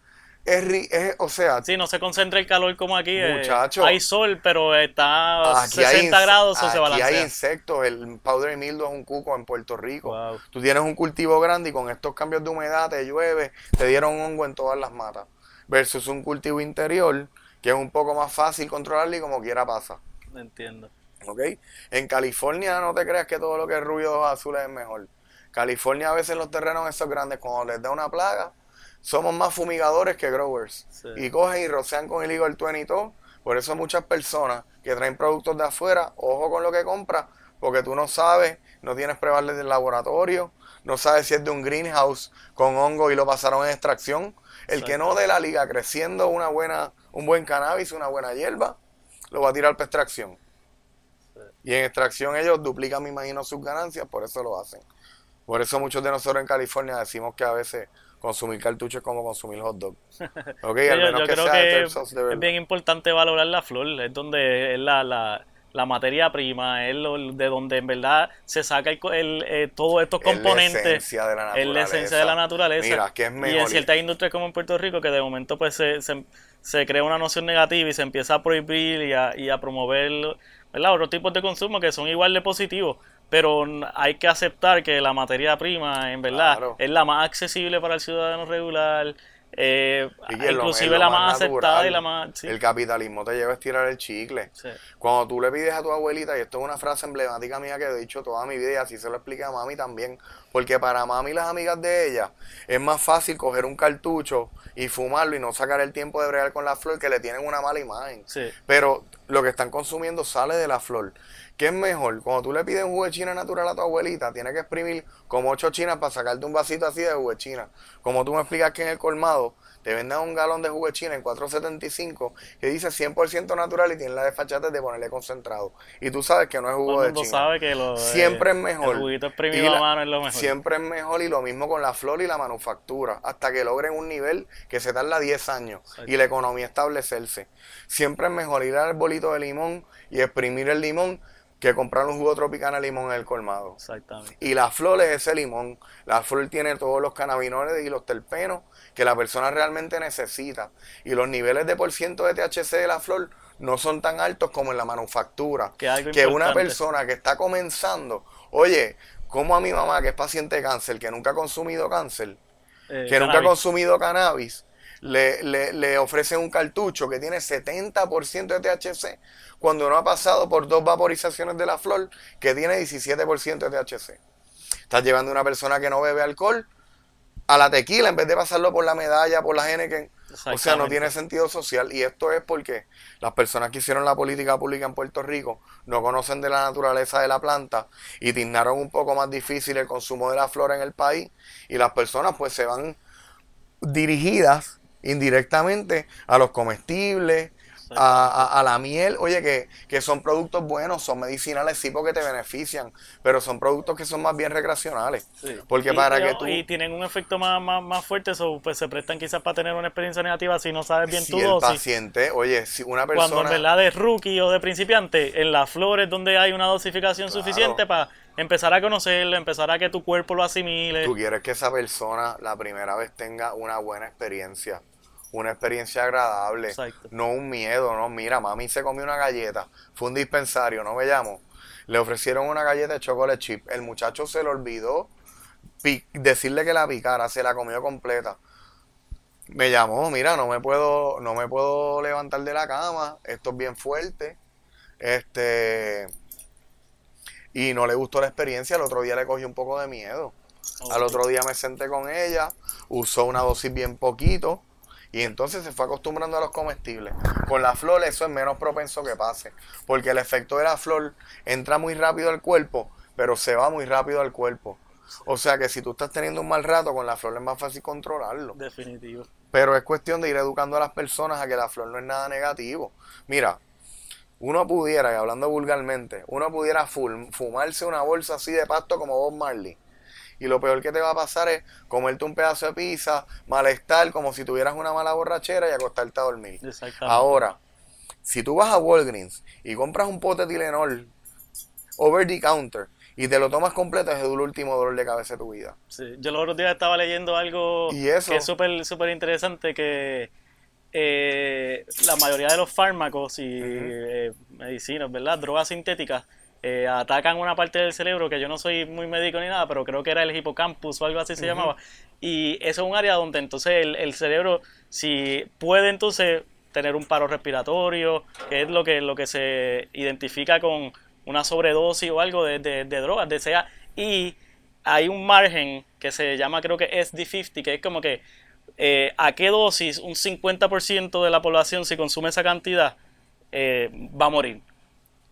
es, es, o sea... Sí, no se concentra el calor como aquí. Eh, Muchachos. hay sol, pero está a 60 grados, o se balancea. Aquí hay insectos, el powder mildo es un cuco en Puerto Rico. Tú tienes un cultivo grande y con estos cambios de humedad te llueve, te dieron hongo en todas las matas. Versus un cultivo interior que es un poco más fácil controlarlo y como quiera pasa. Entiendo. ¿Ok? En California no te creas que todo lo que es ruido azul es mejor. California a veces los terrenos esos grandes, cuando les da una plaga, somos más fumigadores que growers. Y cogen y rocean con el illegal 20 y todo. Por eso muchas personas que traen productos de afuera, ojo con lo que compras, porque tú no sabes, no tienes pruebas del laboratorio, no sabes si es de un greenhouse con hongo y lo pasaron en extracción. El que no de la liga creciendo una buena un buen cannabis, una buena hierba, lo va a tirar para extracción. Y en extracción ellos duplican, me imagino, sus ganancias, por eso lo hacen. Por eso muchos de nosotros en California decimos que a veces consumir cartuchos es como consumir hot dog. Okay, al menos que sea que es bien importante valorar la flor, es donde es la, la, la materia prima, es lo, de donde en verdad se saca el, eh, todos estos componentes. Es la esencia de la naturaleza. Es la esencia de la naturaleza. Mira, que es mejor. Y en ciertas industrias como en Puerto Rico, que de momento pues se, se, crea una noción negativa y se empieza a prohibir y a, y a promover ¿verdad? otros tipos de consumo que son igual de positivos. Pero hay que aceptar que la materia prima, en verdad, es la más accesible para el ciudadano regular, eh, inclusive la más, aceptada y la más... El capitalismo te lleva a estirar el chicle. Cuando tú le pides a tu abuelita, y esto es una frase emblemática mía que he dicho toda mi vida y así se lo expliqué a mami también, porque para mami y las amigas de ella es más fácil coger un cartucho y fumarlo y no sacar el tiempo de bregar con la flor que le tienen una mala imagen. Pero lo que están consumiendo sale de la flor. ¿Qué es mejor? Cuando tú le pides un jugo de china natural a tu abuelita, tiene que exprimir como ocho chinas para sacarte un vasito así de jugo de china. Como tú me explicas que en el colmado te venden un galón de jugo de china en 4.75 que dice 100% natural y tiene la desfachate de ponerle concentrado. Y tú sabes que no es jugo de china. sabe que lo, siempre es mejor. El juguito exprimido a mano es lo mejor. Siempre es mejor y lo mismo con la flor y la manufactura. Hasta que logren un nivel que se tarda 10 años y la economía establecerse. Siempre es mejor ir al bolito de limón y exprimir el limón que comprar un jugo tropicana limón en el colmado. Exactamente. Y la flor es ese limón. La flor tiene todos los cannabinoides y los terpenos que la persona realmente necesita. Y los niveles de por ciento de THC de la flor no son tan altos como en la manufactura. Que, una persona que está comenzando, oye, como a mi mamá que es paciente de cáncer, que nunca ha consumido cáncer, Eh, que nunca ha consumido cannabis, le, le, le ofrecen un cartucho que tiene 70% de THC cuando no ha pasado por dos vaporizaciones de la flor que tiene 17% de THC. Estás llevando a una persona que no bebe alcohol a la tequila en vez de pasarlo por la medalla, por la Henneken. O sea, no tiene sentido social. Y esto es porque las personas que hicieron la política pública en Puerto Rico no conocen de la naturaleza de la planta y tiznaron un poco más difícil el consumo de la flora en el país. Y las personas pues se van dirigidas indirectamente a los comestibles, a, a- a la miel, oye, que, que son productos buenos, son medicinales, sí, porque te benefician, pero son productos que son más bien recreacionales. Porque Y- para que tú... Y tienen un efecto más, más, más fuerte, so, pues se prestan quizás para tener una experiencia negativa si no sabes bien si tu el dosis. paciente, oye, si una Cuando en persona... verdad de rookie o de principiante, en las flores donde hay una dosificación Claro. suficiente para empezar a conocerlo, empezar a que tu cuerpo lo asimile. Tú quieres que esa persona la primera vez tenga una buena experiencia, una experiencia agradable, Exacto. no un miedo, no, mira, mami se comió una galleta, fue un dispensario, no me llamo, le ofrecieron una galleta de chocolate chip, el muchacho se le olvidó decirle que la picara, se la comió completa. Me llamó, mira, no me puedo, no me puedo levantar de la cama, esto es bien fuerte. Este y no le gustó la experiencia, el otro día le cogí un poco de miedo. Al otro día me senté con ella, usó una dosis bien poquito y entonces se fue acostumbrando a los comestibles. Con la flor eso es menos propenso que pase, porque el efecto de la flor entra muy rápido al cuerpo, pero se va muy rápido al cuerpo. O sea que si tú estás teniendo un mal rato con la flor es más fácil controlarlo. Definitivo. Pero es cuestión de ir educando a las personas a que la flor no es nada negativo. Mira, uno pudiera, y hablando vulgarmente, uno pudiera fumarse una bolsa así de pasto como Bob Marley. Y lo peor que te va a pasar es comerte un pedazo de pizza, malestar, como si tuvieras una mala borrachera y acostarte a dormir. Ahora, si tú vas a Walgreens y compras un pote de Tylenol over the counter y te lo tomas completo, es el último dolor de cabeza de tu vida. Sí, Yo los otros días estaba leyendo algo ¿Y eso? que es súper súper interesante, que eh, la mayoría de los fármacos y eh, medicinas, ¿verdad? Drogas sintéticas, eh, atacan una parte del cerebro que yo no soy muy médico ni nada, pero creo que era el hipocampus o algo así se llamaba. Y eso es un área donde entonces el, el cerebro, si puede entonces tener un paro respiratorio, que es lo que, lo que se identifica con una sobredosis o algo de, de, de drogas, de sea, y hay un margen que se llama creo que SD50, que es como que eh, a qué dosis un 50% de la población si consume esa cantidad eh, va a morir.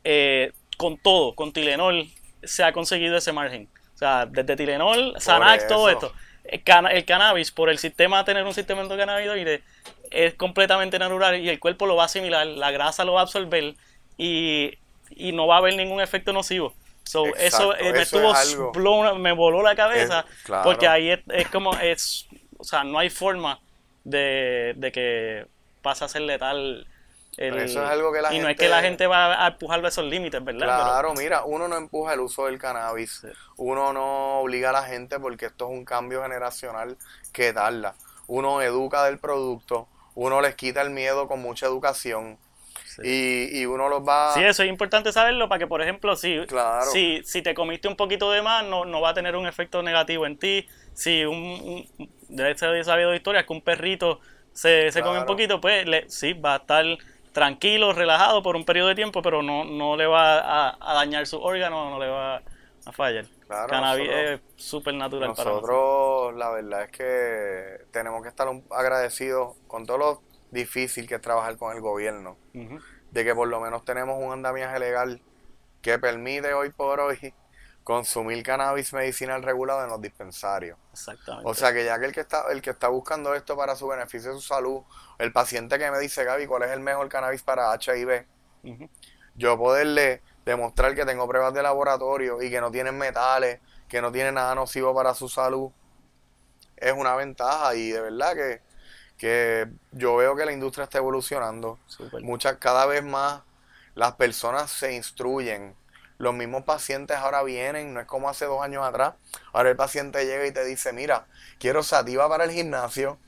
Eh, con todo, con Tilenol se ha conseguido ese margen. O sea, desde Tilenol, Xanax, todo esto. El, cana- el cannabis, por el sistema, tener un sistema endocannabinoide, es completamente natural y el cuerpo lo va a asimilar, la grasa lo va a absorber y, y no va a haber ningún efecto nocivo. So, eso Exacto, eh, me eso estuvo es algo- blown- me voló la cabeza Es- claro. porque ahí es, es como es o sea no hay forma de, de que pase a ser letal el- eso es algo que la y no es que la gente va a empujarlo a esos límites verdad Claro, mira, uno no empuja el uso del cannabis, Sí. uno no obliga a la gente porque esto es un cambio generacional que tarda. Uno educa del producto, uno les quita el miedo con mucha educación y, y uno los va... Sí, eso es importante saberlo para que, por ejemplo, si, Claro. si, si te comiste un poquito de más, no, no va a tener un efecto negativo en ti. Si un, un de sabido historias que un perrito se, se come un poquito, pues le- sí, va a estar tranquilo, relajado por un periodo de tiempo, pero no, no le va a, a dañar sus órganos, no le va a fallar. Claro, Cannabis nosotros- es súper natural para nosotros. La verdad es que tenemos que estar agradecidos con todo lo difícil que es trabajar con el gobierno. De que por lo menos tenemos un andamiaje legal que permite hoy por hoy consumir cannabis medicinal regulado en los dispensarios. Exactamente. O sea que ya que el que está el que está buscando esto para su beneficio y su salud, el paciente que me dice, Gaby, ¿cuál es el mejor cannabis para HIV? Ujú. Yo poderle demostrar que tengo pruebas de laboratorio y que no tienen metales, que no tienen nada nocivo para su salud, es una ventaja y de verdad que, que yo veo que la industria está evolucionando. Muchas, cada vez más las personas se instruyen. Los mismos pacientes ahora vienen, no es como hace dos años atrás. Ahora el paciente llega y te dice, mira, quiero sativa para el gimnasio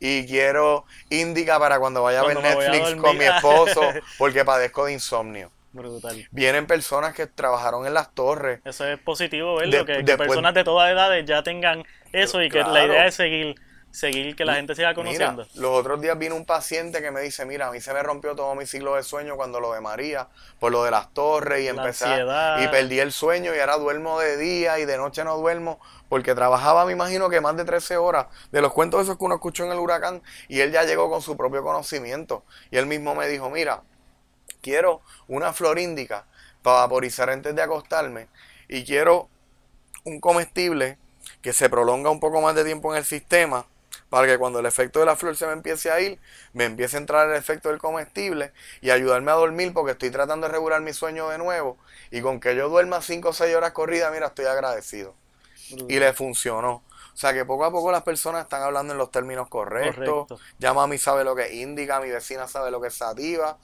y quiero índica para cuando vaya a ver a Netflix con mi esposo porque padezco de insomnio. Brutal. Vienen personas que trabajaron en las torres. Eso es positivo verlo, De- que, personas de todas edades ya tengan eso y que la idea es seguir, seguir que la gente siga Mira, conociendo. los otros días vino un paciente que me dice, mira, a mí se me rompió todo mi ciclo de sueño cuando lo de María, por lo de las torres y La empecé a- ansiedad. y perdí el sueño y ahora duermo de día y de noche no duermo porque trabajaba, me imagino que más de 13 horas de los cuentos esos que uno escuchó en el huracán y él ya llegó con su propio conocimiento y él mismo me dijo, mira, quiero una flor índica para vaporizar antes de acostarme y quiero un comestible que se prolonga un poco más de tiempo en el sistema para que cuando el efecto de la flor se me empiece a ir, me empiece a entrar el efecto del comestible y ayudarme a dormir porque estoy tratando de regular mi sueño de nuevo y con que yo duerma 5 o 6 horas corridas, mira, estoy agradecido. Y le funcionó. O sea que poco a poco las personas están hablando en los términos correctos. Correcto. Ya mami sabe lo que es índica, mi vecina sabe lo que es sativa.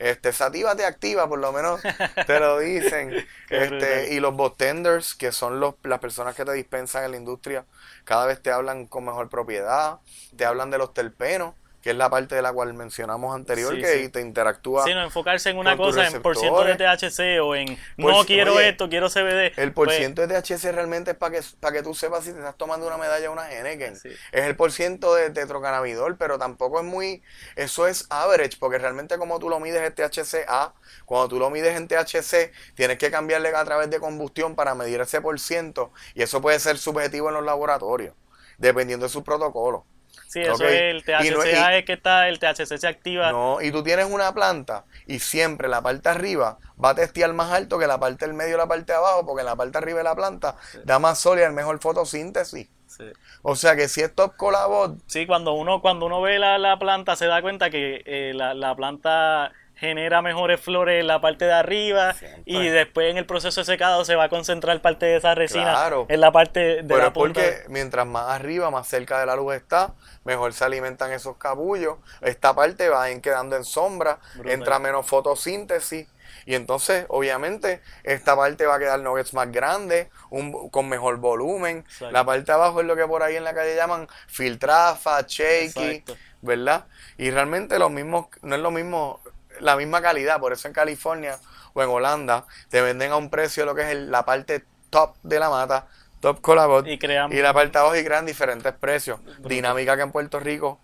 Este, sativa te activa, por lo menos te lo dicen. Este, y los botenders, que son los, las personas que te dispensan en la industria, cada vez te hablan con mejor propiedad, te hablan de los terpenos, que es la parte de la cual mencionamos anterior, Sí, que sí. te interactúa. Sí, no, enfocarse en una cosa, en por ciento de. THC o en Pues, no quiero oye, esto, quiero CBD. El por pues, ciento de THC realmente es para que, para que tú sepas si te estás tomando una medalla o una Henneken. Sí. Es el por ciento de tetrocannabidol, pero tampoco es muy... Eso es average, porque realmente como tú lo mides es THC-A. Cuando tú lo mides en THC, tienes que cambiarle a través de combustión para medir ese por ciento. Y eso puede ser subjetivo en los laboratorios, dependiendo de su protocolo. Sí, eso es el Y THC no- es que está, el THC se activa. No, y tú tienes una planta y siempre la parte arriba va a testear más alto que la parte del medio y la parte de abajo, porque la parte arriba de la planta da más sol y el mejor fotosíntesis. Sí. O sea que si es top colabot, Sí, cuando uno, cuando uno ve la, la planta se da cuenta que eh, la, la planta genera mejores flores en la parte de arriba Siempre. y después en el proceso de secado se va a concentrar parte de esa resina Claro. en la parte de pero la es punta. porque mientras más arriba, más cerca de la luz está, mejor se alimentan esos capullos. Esta parte va a ir quedando en sombra, Brutal. entra menos fotosíntesis. Y entonces, obviamente, esta parte va a quedar nuggets más grandes, un, con mejor volumen. Exacto. La parte de abajo es lo que por ahí en la calle llaman filtrafa, shaky, Exacto. ¿verdad? Y realmente lo mismo, no es lo mismo, la misma calidad. Por eso en California o en Holanda te venden a un precio lo que es el- la parte top de la mata, top colabot, Y crean- y la parte abajo y crean diferentes precios. Dinámica que en Puerto Rico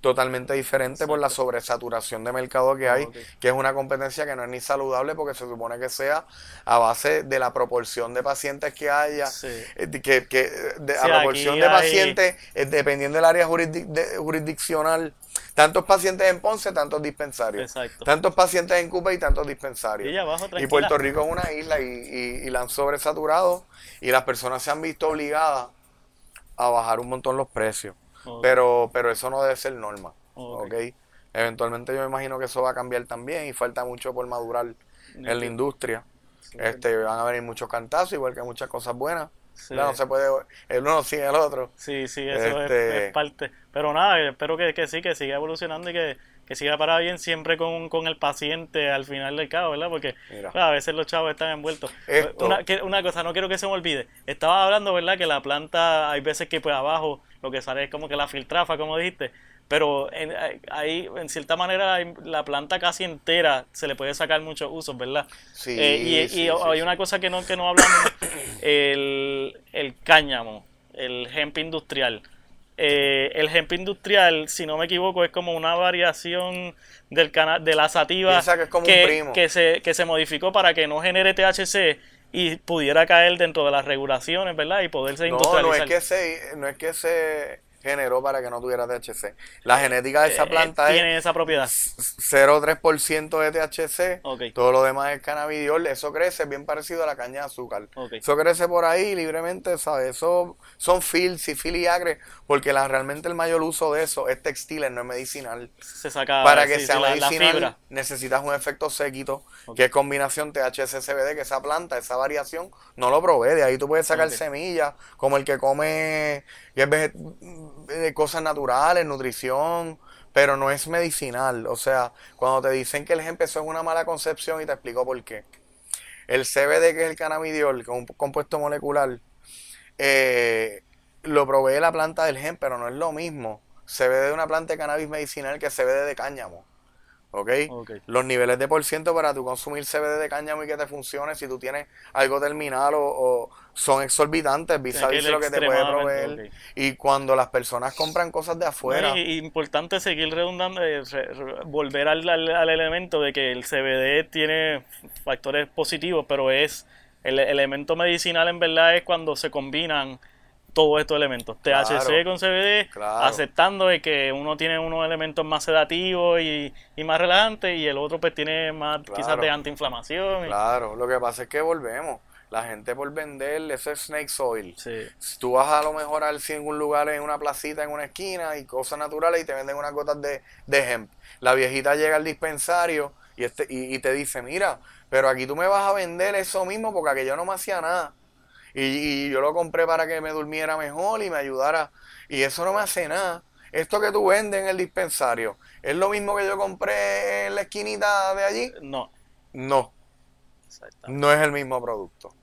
totalmente diferente por la sobresaturación de mercado que hay, que es una competencia que no es ni saludable porque se supone que sea a base de la proporción de pacientes que haya, Sí. eh, que, que de, a proporción de hay- pacientes, eh, dependiendo del área jurisdic- de- jurisdiccional, tantos pacientes en Ponce, tantos dispensarios, Exacto. tantos pacientes en Cuba y tantos dispensarios. Y abajo, Y. Puerto Rico es una isla y, y- y la han sobresaturado y las personas se han visto obligadas a bajar un montón los precios. Pero, pero eso no debe ser norma. Ok. ¿ok? Eventualmente yo me imagino que eso va a cambiar también y falta mucho por madurar en la industria. Este, van a venir muchos cantazos, igual que muchas cosas buenas. Sí. No se puede, el uno sin el otro. Sí, sí, eso es- Este- es, parte. Pero nada, espero que, que sí, que siga evolucionando y que, que siga para bien siempre con, con el paciente al final del cabo, ¿verdad? Porque Mira. claro, a veces los chavos están envueltos. Esto- Una, que- una cosa, no quiero que se me olvide. Estaba hablando, ¿verdad? Que la planta, hay veces que pues abajo lo que sale es como que la filtrafa, como dijiste. Pero en, ahí, en cierta manera, la planta casi entera se le puede sacar muchos usos, ¿verdad? Sí, Eh, y sí, y sí, hay sí. una cosa que no, que no hablamos, el, el cáñamo, el hemp industrial. Eh, el hemp industrial, si no me equivoco, es como una variación del cana de la sativa que es como un primo. que se, que se modificó para que no genere THC y pudiera caer dentro de las regulaciones, ¿verdad? Y poderse No, no es que se, no es que se generó para que no tuviera THC. La genética de esa Eh, planta es tiene esa propiedad. 0,3% de THC. Todo lo demás es cannabidiol. Eso crece bien parecido a la caña de azúcar. Eso crece por ahí libremente, ¿sabes? Eso son fils y filiagres, porque la, realmente el mayor uso de eso es textiles, no es medicinal. Se saca Para que sí, sea la- medicinal necesitas un efecto séquito, que es combinación THC-CBD, que esa planta, esa variación, no lo provee. De ahí tú puedes sacar semillas, como el que come que es de cosas naturales, nutrición, pero no es medicinal. O sea, cuando te dicen que el empezó en una mala concepción y te explico por qué. El CBD, que es el cannabidiol, que es un compuesto molecular, eh, lo provee la planta del gen, pero no es lo mismo CBD de una planta de cannabis medicinal que CBD de cáñamo. ¿ok? Ok. Los niveles de por ciento para tu consumir CBD de cáñamo y que te funcione, si tú tienes algo terminal o, o son exorbitantes, dice el lo que te puede proveer. Y cuando las personas compran cosas de afuera, y importante seguir redundando, eh, re- re- volver al, al- al elemento de que el CBD tiene factores positivos, pero es el elemento medicinal en verdad es cuando se combinan todos estos elementos, THC Claro, con CBD, claro. aceptando de que uno tiene unos elementos más sedativos y, y más relajantes y el otro pues tiene más quizás de antiinflamación. y- claro, lo que pasa es que volvemos. La gente por vender, eso es snake oil. Sí. Si Tú vas a lo mejor al en un lugar, en una placita, en una esquina y cosas naturales y te venden unas gotas de, de hemp. La viejita llega al dispensario y, este, y, y te dice, mira, pero aquí tú me vas a vender eso mismo porque aquello no me hacía nada. Y, y yo lo compré para que me durmiera mejor y me ayudara. Y eso no me hace nada. Esto que tú vendes en el dispensario, ¿es lo mismo que yo compré en la esquinita de allí? No, No, no es el mismo producto.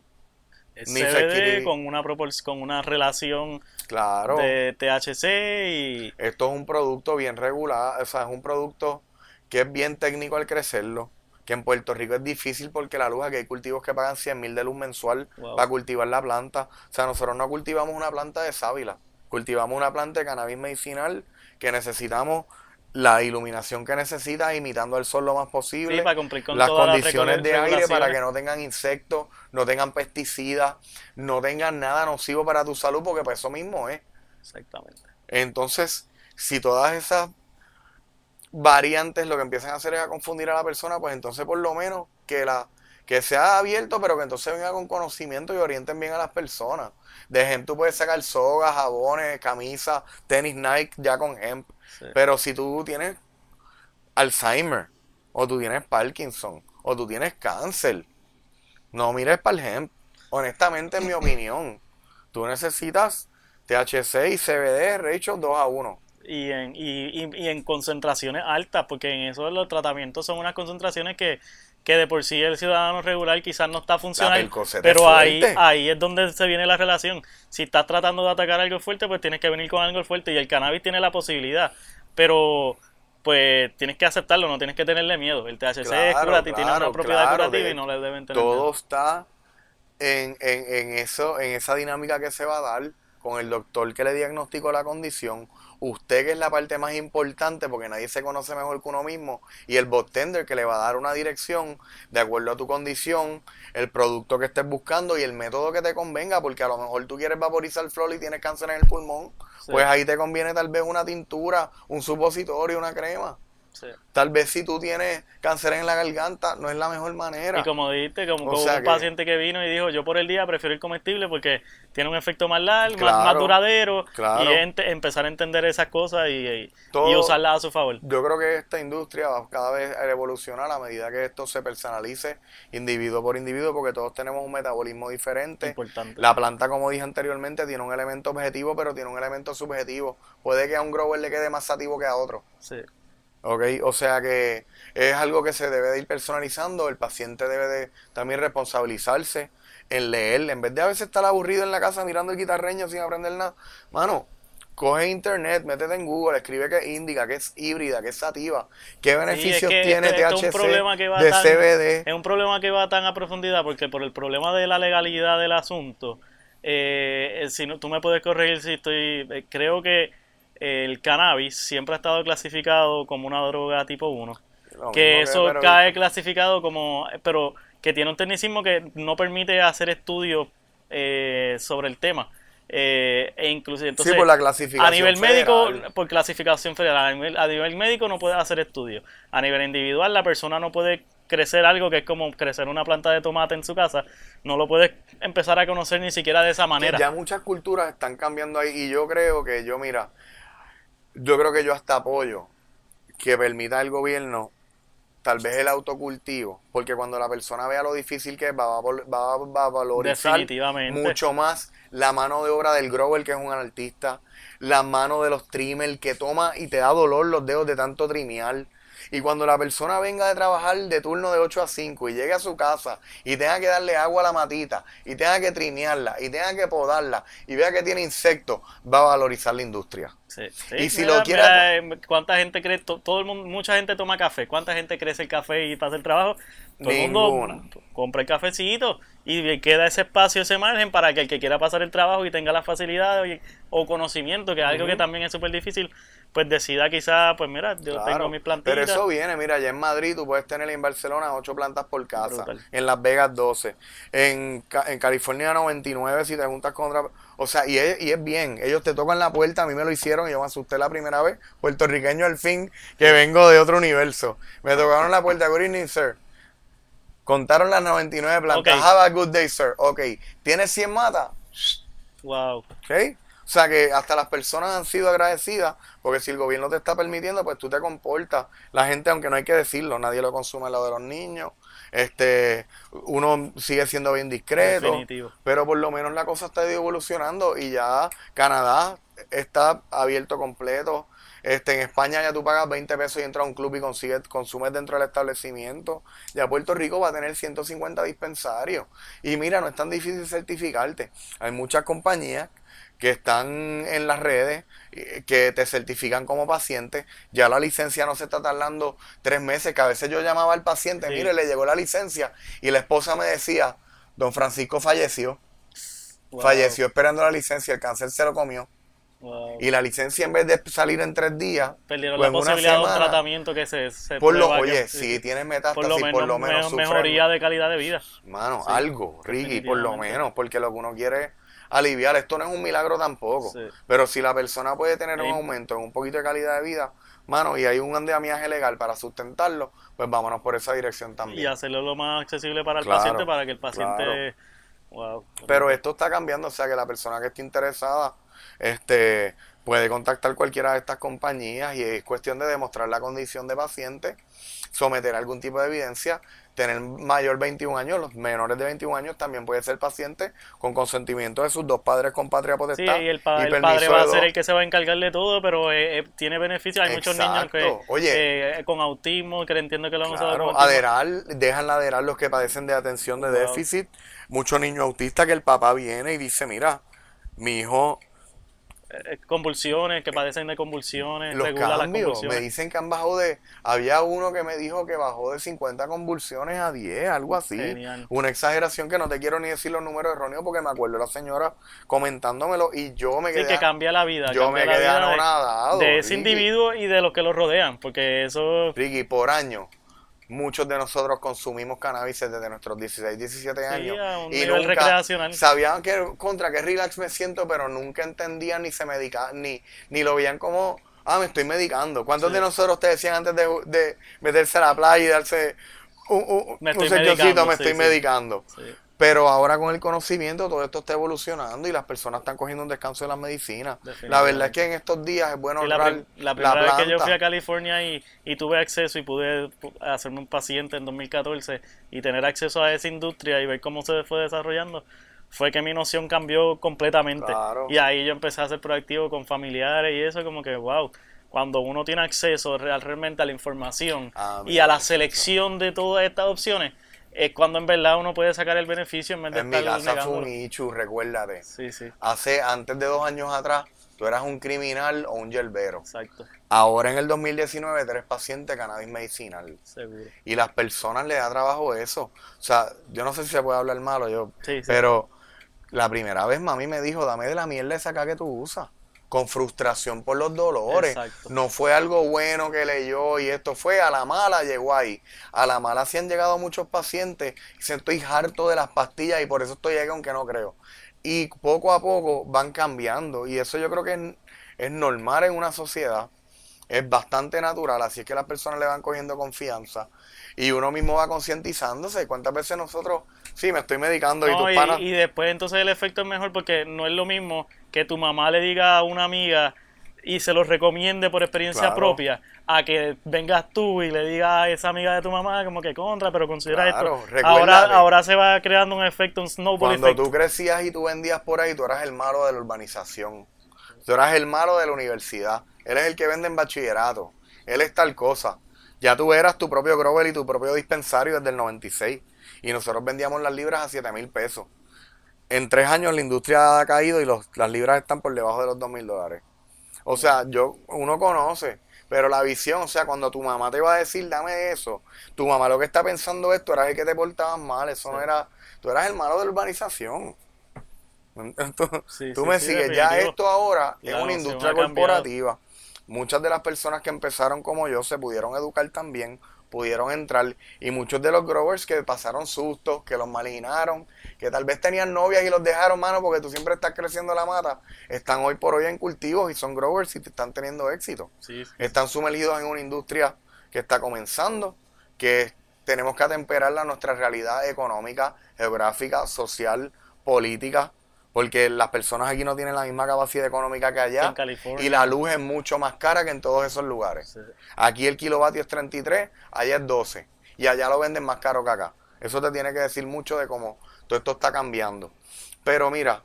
Ni CBD con una con una relación Claro. de THC y Esto es un producto bien regular, o sea, es un producto que es bien técnico al crecerlo, que en Puerto Rico es difícil porque la luz, aquí hay cultivos que pagan 100 mil de luz mensual Wow. para cultivar la planta. O sea, nosotros no cultivamos una planta de sábila, cultivamos una planta de cannabis medicinal que necesitamos la iluminación que necesita, imitando el sol lo más posible, Sí, para cumplir con las todas las condiciones de aire para que no tengan insectos, no tengan pesticidas, no tengan nada nocivo para tu salud, porque pues eso mismo es. exactamente. Entonces, si todas esas variantes lo que empiezan a hacer es a confundir a la persona, pues entonces por lo menos que la que sea abierto, pero que entonces venga con conocimiento y orienten bien a las personas. De hemp tú puedes sacar sogas, jabones, camisas, tenis Nike ya con hemp. Sí. Pero si tú tienes Alzheimer, o tú tienes Parkinson, o tú tienes cáncer, no mires para el hemp. Honestamente, en mi opinión, tú necesitas THC y CBD ratio 2 a 1. Y en, y, y- y en concentraciones altas, porque en eso los tratamientos son unas concentraciones que, que de por sí el ciudadano regular quizás no está funcionando. Es Pero ahí, ahí es donde se viene la relación. Si estás tratando de atacar algo fuerte, pues tienes que venir con algo fuerte. Y el cannabis tiene la posibilidad. Pero pues tienes que aceptarlo, no tienes que tenerle miedo. El THC es Claro, curativo, tiene claro, una propiedad claro, curativa y no le deben tener Todo miedo. está en, en, en eso, en esa dinámica que se va a dar con el doctor que le diagnosticó la condición, usted que es la parte más importante porque nadie se conoce mejor que uno mismo, y el botender que le va a dar una dirección de acuerdo a tu condición, el producto que estés buscando y el método que te convenga, porque a lo mejor tú quieres vaporizar flor y tienes cáncer en el pulmón, Sí. pues ahí te conviene tal vez una tintura, un supositorio, una crema. Sí. Tal vez si tú tienes cáncer en la garganta, no es la mejor manera. Y como dijiste, como, como un que- paciente que vino y dijo, yo por el día prefiero el comestible porque tiene un efecto más largo, más- Claro, más, duradero, claro. y ente- empezar a entender esas cosas y, y- Todo- y usarlas a su favor. Yo creo que esta industria va cada vez a evolucionar a medida que esto se personalice individuo por individuo, porque todos tenemos un metabolismo diferente. Importante. La planta, como dije anteriormente, tiene un elemento objetivo, pero tiene un elemento subjetivo. Puede que a un grower le quede más sativo que a otro. Sí. ¿Ok? O sea que es algo que se debe de ir personalizando. El paciente debe de también responsabilizarse en leer. En vez de a veces estar aburrido en la casa mirando el guitarreño sin aprender nada. Mano, coge internet, métete en Google, escribe que es índica, que es híbrida, que es sativa. ¿Qué Sí, es beneficios que tiene esto- esto es THC un problema que va de tan- CBD? Es un problema que va tan a profundidad porque por el problema de la legalidad del asunto, eh, eh, si no, tú me puedes corregir si estoy, eh, creo que el cannabis siempre ha estado clasificado como una droga tipo 1. Lo que eso cae clasificado como, pero que tiene un tecnicismo que no permite hacer estudios eh, sobre el tema. Eh, e inclusive, entonces, sí, por la clasificación a nivel médico, por clasificación federal, a nivel, a nivel médico no puede hacer estudios. A nivel individual, la persona no puede crecer algo que es como crecer una planta de tomate en su casa. No lo puedes empezar a conocer ni siquiera de esa manera. ya muchas culturas están cambiando ahí y yo creo que yo, mira, yo creo que yo hasta apoyo que permita el gobierno tal vez el autocultivo, porque cuando la persona vea lo difícil que es, va va a- va a valorizar mucho más la mano de obra del grower, que es un artista, la mano de los trimmer, que toma y te da dolor los dedos de tanto trimear. Y cuando la persona venga de trabajar de turno de 8 a 5 y llegue a su casa y tenga que darle agua a la matita y tenga que trimearla y tenga que podarla y vea que tiene insectos, va a valorizar la industria. Sí, sí, Y si mira, lo mira, eh, ¿Cuánta gente cree? to- Todo el mundo, mucha gente toma café. ¿Cuánta gente crece el café y pasa el trabajo? Todo el Ninguna. mundo compra el cafecito y queda ese espacio, ese margen para que el que quiera pasar el trabajo y tenga la facilidad y- o conocimiento, que es algo que también es súper difícil, pues decida quizá, pues mira, yo Claro, tengo mis plantitas. Pero eso viene, mira, allá en Madrid tú puedes tener en Barcelona 8 plantas por casa, Brutal. en Las Vegas 12, en, en California 99 si te juntas con otra... O sea, y es, y es bien, ellos te tocan la puerta, a mí me lo hicieron y yo me asusté la primera vez, puertorriqueño al fin, que vengo de otro universo. Me tocaron la puerta, good evening, sir. Contaron las 99 plantas. Ok. Have a good day, sir. Ok. ¿Tienes 100 matas? Wow. ¿Ok? O sea que hasta las personas han sido agradecidas porque si el gobierno te está permitiendo, pues tú te comportas. La gente, aunque no hay que decirlo, nadie lo consume lado de los niños. Este, uno sigue siendo bien discreto. Definitivo. Pero por lo menos la cosa está evolucionando y ya Canadá está abierto completo. Este, en España ya tú pagas 20 pesos y entras a un club y consigues, consumes dentro del establecimiento. Ya Puerto Rico va a tener 150 dispensarios. Y mira, no es tan difícil certificarte. Hay muchas compañías que están en las redes, eh, que te certifican como paciente. Ya la licencia no se está tardando tres meses, que a veces yo llamaba al paciente, Sí. mire, le llegó la licencia y la esposa me decía, don Francisco falleció. Wow. Falleció esperando la licencia, el cáncer se lo comió. Wow. Y la licencia en vez de salir en tres días, Perdieron o la posibilidad de un semana, tratamiento que se, se por lo, que- oye, si tienes metástasis, por lo menos, por lo menos me- mejoría de calidad de vida. Mano, Sí, algo, Ricky, por lo menos, porque lo que uno quiere es aliviar. Esto no es un milagro tampoco. Sí. Pero si la persona puede tener un aumento en un poquito de calidad de vida, mano, y hay un andamiaje legal para sustentarlo, pues vámonos por esa dirección también. y hacerlo lo más accesible para el Claro, paciente para que el paciente wow Pero esto está cambiando, o sea que la persona que esté interesada este, puede contactar cualquiera de estas compañías y es cuestión de demostrar la condición de paciente, someter algún tipo de evidencia, tener mayor 21 años, los menores de 21 años también puede ser paciente con consentimiento de sus dos padres con patria sí potestad y el, pa- el permiso padre va a ser el que se va a encargar de todo pero eh, eh, tiene beneficios hay muchos niños que Exacto. Oye. eh, con autismo que entiendo que lo han usado Claro, autismo. aderar, dejan aderar los que padecen de atención de Wow. déficit, muchos niños autistas que el papá viene y dice, mira, mi hijo convulsiones que padecen de convulsiones los regula las cambios, me convulsiones dicen que han bajado de, había uno que me dijo que bajó de 50 convulsiones a 10, algo así, Genial. una exageración que no te quiero ni decir los números erróneos porque me acuerdo la señora comentándomelo y yo me Sí, quedé, que cambia la vida yo me quedé de- anonadado, de, ese Ricky. individuo y de los que lo rodean porque eso Ricky, por año, muchos de nosotros consumimos cannabis desde nuestros 16, 17 años. y nunca sabían que contra qué relax me siento, pero nunca entendían ni se medicaban, ni, ni lo veían como, ah, me estoy medicando. ¿Cuántos Sí. de nosotros te decían antes de, de meterse a la playa y darse un, un, Me estoy medicando, me sí, estoy medicando? Pero ahora con el conocimiento todo esto está evolucionando y las personas están cogiendo un descanso de las medicinas. La verdad es que en estos días es bueno la, prim- la primera vez que yo fui a California y, y tuve acceso y pude pu- hacerme un paciente en 2014 y tener acceso a esa industria y ver cómo se fue desarrollando, fue que mi noción cambió completamente. Claro. Y ahí yo empecé a ser proactivo con familiares y eso como que, wow, cuando uno tiene acceso real- realmente a la información Ah, y a la selección de todas estas opciones, es cuando en verdad uno puede sacar el beneficio en vez de En mi estar casa fue un Ichu, recuérdate. Sí, sí, Hace, antes de dos años atrás, tú eras un criminal o un yerbero. exacto, Ahora en el 2019 tú eres paciente de cannabis medicinal. seguro. Y las personas le da trabajo eso. O sea, yo no sé si se puede hablar malo, yo, Sí, sí. pero la primera vez mami me dijo, dame de la mierda esa acá que tú usas. Con frustración por los dolores. Exacto. No fue algo bueno que leyó y esto fue a la mala, llegó ahí. A la mala sí han llegado muchos pacientes y se estoy harto de las pastillas y por eso estoy aquí aunque no creo. Y poco a poco van cambiando y eso yo creo que es, es normal en una sociedad. Es bastante natural, así es que las personas le van cogiendo confianza y uno mismo va concientizándose. ¿Cuántas veces nosotros, sí, me estoy medicando y tus y, panas... y después entonces el efecto es mejor porque no es lo mismo que tu mamá le diga a una amiga y se lo recomiende por experiencia Claro. propia a que vengas tú y le digas a esa amiga de tu mamá como que contra, pero considera Claro, esto. Ahora, ahora se va creando un efecto, un snowball Cuando effect. tú crecías y tú vendías por ahí, tú eras el malo de la urbanización. Tú eras el malo de la universidad. Él es el que vende en bachillerato. Él es tal cosa. Ya tú eras tu propio Grover y tu propio dispensario desde el 96. Y nosotros vendíamos las libras a 7 mil pesos. En tres años la industria ha caído y los- las libras están por debajo de los 2 mil dólares. O sea, yo, uno conoce, pero la visión, o sea, cuando tu mamá te va a decir, dame eso, tu mamá lo que está pensando es, tú eras el que te portabas mal, eso no era, tú eras el malo de la urbanización. tú me sigues, ya esto ahora es una industria corporativa. Muchas de las personas que empezaron como yo se pudieron educar también, pudieron entrar y muchos de los growers que pasaron sustos, que los marginaron, que tal vez tenían novias y los dejaron, mano, porque tú siempre estás creciendo la mata, están hoy por hoy en cultivos y son growers y te están teniendo éxito. Están sumergidos en una industria que está comenzando, que tenemos que atemperarla a nuestra realidad económica, geográfica, social, política, porque las personas aquí no tienen la misma capacidad económica que allá y la luz es mucho más cara que en todos esos lugares. Aquí el kilovatio es 33, allá es 12 y allá lo venden más caro que acá. Eso te tiene que decir mucho de cómo todo esto está cambiando. Pero mira,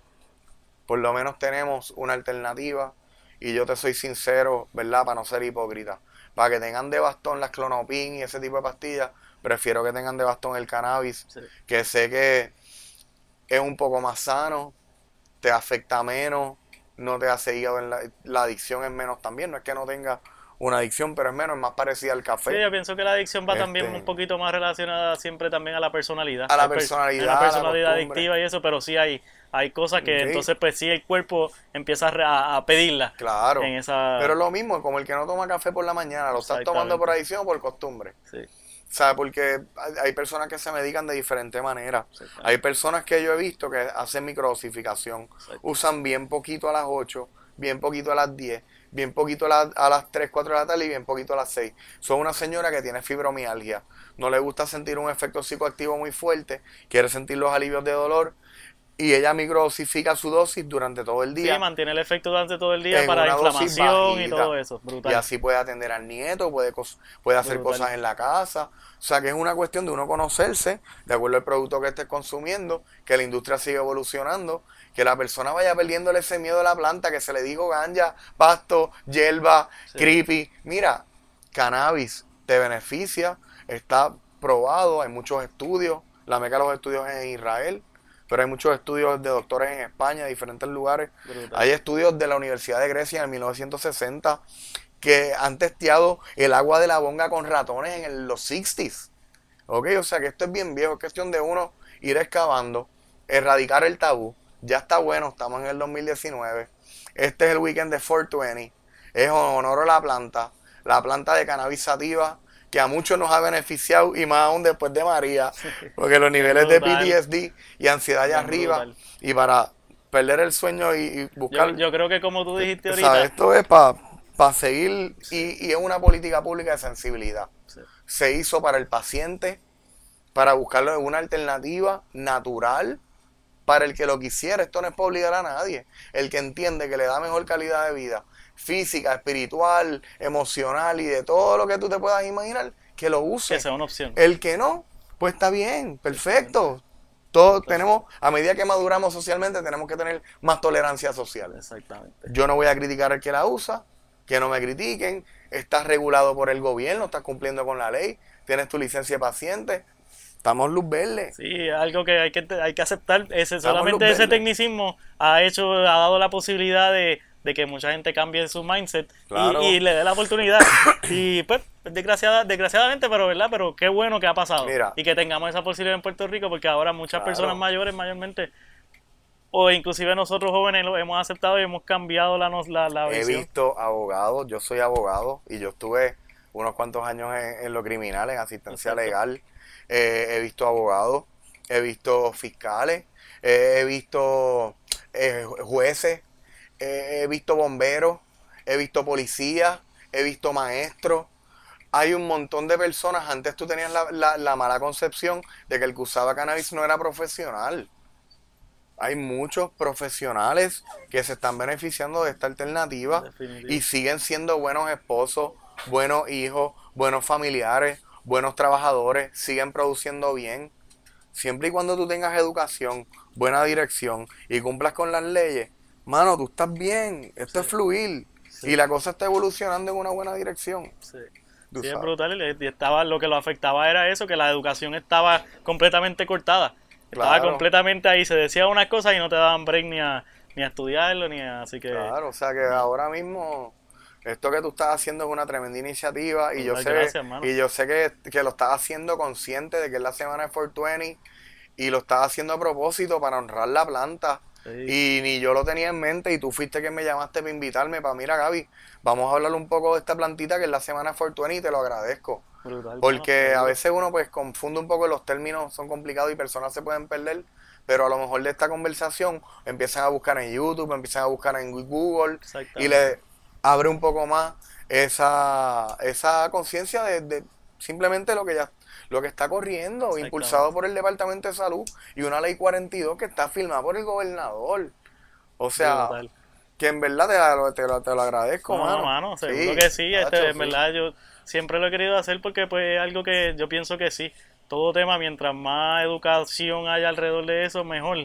por lo menos tenemos una alternativa y yo te soy sincero, ¿verdad? Para no ser hipócrita. Para que tengan de bastón las clonopin y ese tipo de pastillas, prefiero que tengan de bastón el cannabis, que sé que es un poco más sano, te afecta menos, no te hace hígado en la, la adicción es menos también, no es que no tenga una adicción, pero es menos, es más parecida al café. Sí, yo pienso que la adicción va también este un poquito más relacionada siempre también a la personalidad. A la personalidad. A la personalidad adictiva y eso, pero sí hay, hay cosas que entonces pues sí el cuerpo empieza a, a pedirla. Claro. En esa... Pero lo mismo, como el que no toma café por la mañana, lo estás tomando por adicción o por costumbre. Sí. ¿Sabes? Porque hay personas que se medican de diferente manera. Hay personas que yo he visto que hacen microdosificación. Usan bien poquito a las 8, bien poquito a las 10, bien poquito a, a, las 3, 4 de la tarde y bien poquito a las 6. Son una señora que tiene fibromialgia. No le gusta sentir un efecto psicoactivo muy fuerte. Quiere sentir los alivios de dolor y ella microdosifica su dosis durante todo el día. Sí, mantiene el efecto durante todo el día para inflamación y todo eso. Brutal. Y así puede atender al nieto, puede, puede hacer cosas en la casa. O sea que es una cuestión de uno conocerse, de acuerdo al producto que estés consumiendo, que la industria sigue evolucionando, que la persona vaya perdiéndole ese miedo a la planta, que se le dijo ganja, pasto, hierba, creepy. Mira, cannabis te beneficia, está probado, hay muchos estudios, la meca de los estudios en Israel pero hay muchos estudios de doctores en España, en diferentes lugares. Hay estudios de la Universidad de Grecia en 1960 que han testeado el agua de la bonga con ratones en los 60s. ¿Ok? O sea que esto es bien viejo, es cuestión de uno ir excavando, erradicar el tabú. Ya está bueno, estamos en el 2019. Este es el weekend de 420. Es honor a la planta, la planta de cannabis sativa que a muchos nos ha beneficiado y más aún después de María, porque los niveles de PTSD y ansiedad allá arriba y para perder el sueño y, buscar... Yo, creo que como tú dijiste ahorita... Esto es para seguir y, es una política pública de sensibilidad. Se hizo para el paciente, para buscarle una alternativa natural para el que lo quisiera. Esto no es para obligar a nadie. El que entiende que le da mejor calidad de vida física, espiritual, emocional y de todo lo que tú te puedas imaginar, que lo use. Que sea una opción. El que no, pues está bien, perfecto. Todos tenemos, a medida que maduramos socialmente, tenemos que tener más tolerancia social. Exactamente. Yo no voy a criticar al que la usa, que no me critiquen. Estás regulado por el gobierno, estás cumpliendo con la ley, tienes tu licencia de paciente, Estamos luz verde. Sí, algo que hay que, hay que aceptar. Ese, solamente ese tecnicismo ha hecho, ha dado la posibilidad de, de que mucha gente cambie su mindset y, le dé la oportunidad. y pues, desgraciada, desgraciadamente, pero verdad, pero qué bueno que ha pasado. Y que tengamos esa posibilidad en Puerto Rico, porque ahora muchas personas mayores, mayormente, o inclusive nosotros jóvenes lo hemos aceptado y hemos cambiado la, la, la visión. He visto abogados, yo soy abogado y yo estuve unos cuantos años en, lo criminal, en asistencia legal. Eh, he visto abogados, he visto fiscales, eh, he visto eh, jueces, he visto bomberos, he visto policías, he visto maestros. Hay un montón de personas. Antes tú tenías la, mala concepción de que el que usaba cannabis no era profesional. Hay muchos profesionales que se están beneficiando de esta alternativa y siguen siendo buenos esposos, buenos hijos, buenos familiares, buenos trabajadores, siguen produciendo bien. Siempre y cuando tú tengas educación, buena dirección y cumplas con las leyes, mano, tú estás bien, esto es fluir. Y la cosa está evolucionando en una buena dirección. Sí. Sí, es brutal. Y estaba, lo que lo afectaba era eso, que la educación estaba completamente cortada. Estaba completamente ahí. Se decía unas cosas y no te daban break ni a, ni a estudiarlo, ni a, así que... Claro, o sea que ahora mismo esto que tú estás haciendo es una tremenda iniciativa y yo sé, gracias, y yo sé que, que lo estás haciendo consciente de que es la semana de 420 y lo estás haciendo a propósito para honrar la planta. Sí. Y ni yo lo tenía en mente y tú fuiste que me llamaste para invitarme para, mira Gaby, vamos a hablar un poco de esta plantita que es la semana 420 y te lo agradezco. Brutal, Porque a veces uno pues confunde un poco los términos, son complicados y personas se pueden perder, pero a lo mejor de esta conversación empiezan a buscar en YouTube, empiezan a buscar en Google y le abre un poco más esa, esa conciencia de, de simplemente lo que ya lo que está corriendo, impulsado por el Departamento de Salud y una ley 42 que está firmada por el gobernador. O sea, que en verdad te, lo- te, lo, te lo agradezco, No, mano. mano, seguro Sí, que sí. Este, en sí. verdad, yo siempre lo he querido hacer porque pues es algo que yo pienso que sí. Todo tema, mientras más educación haya alrededor de eso, mejor.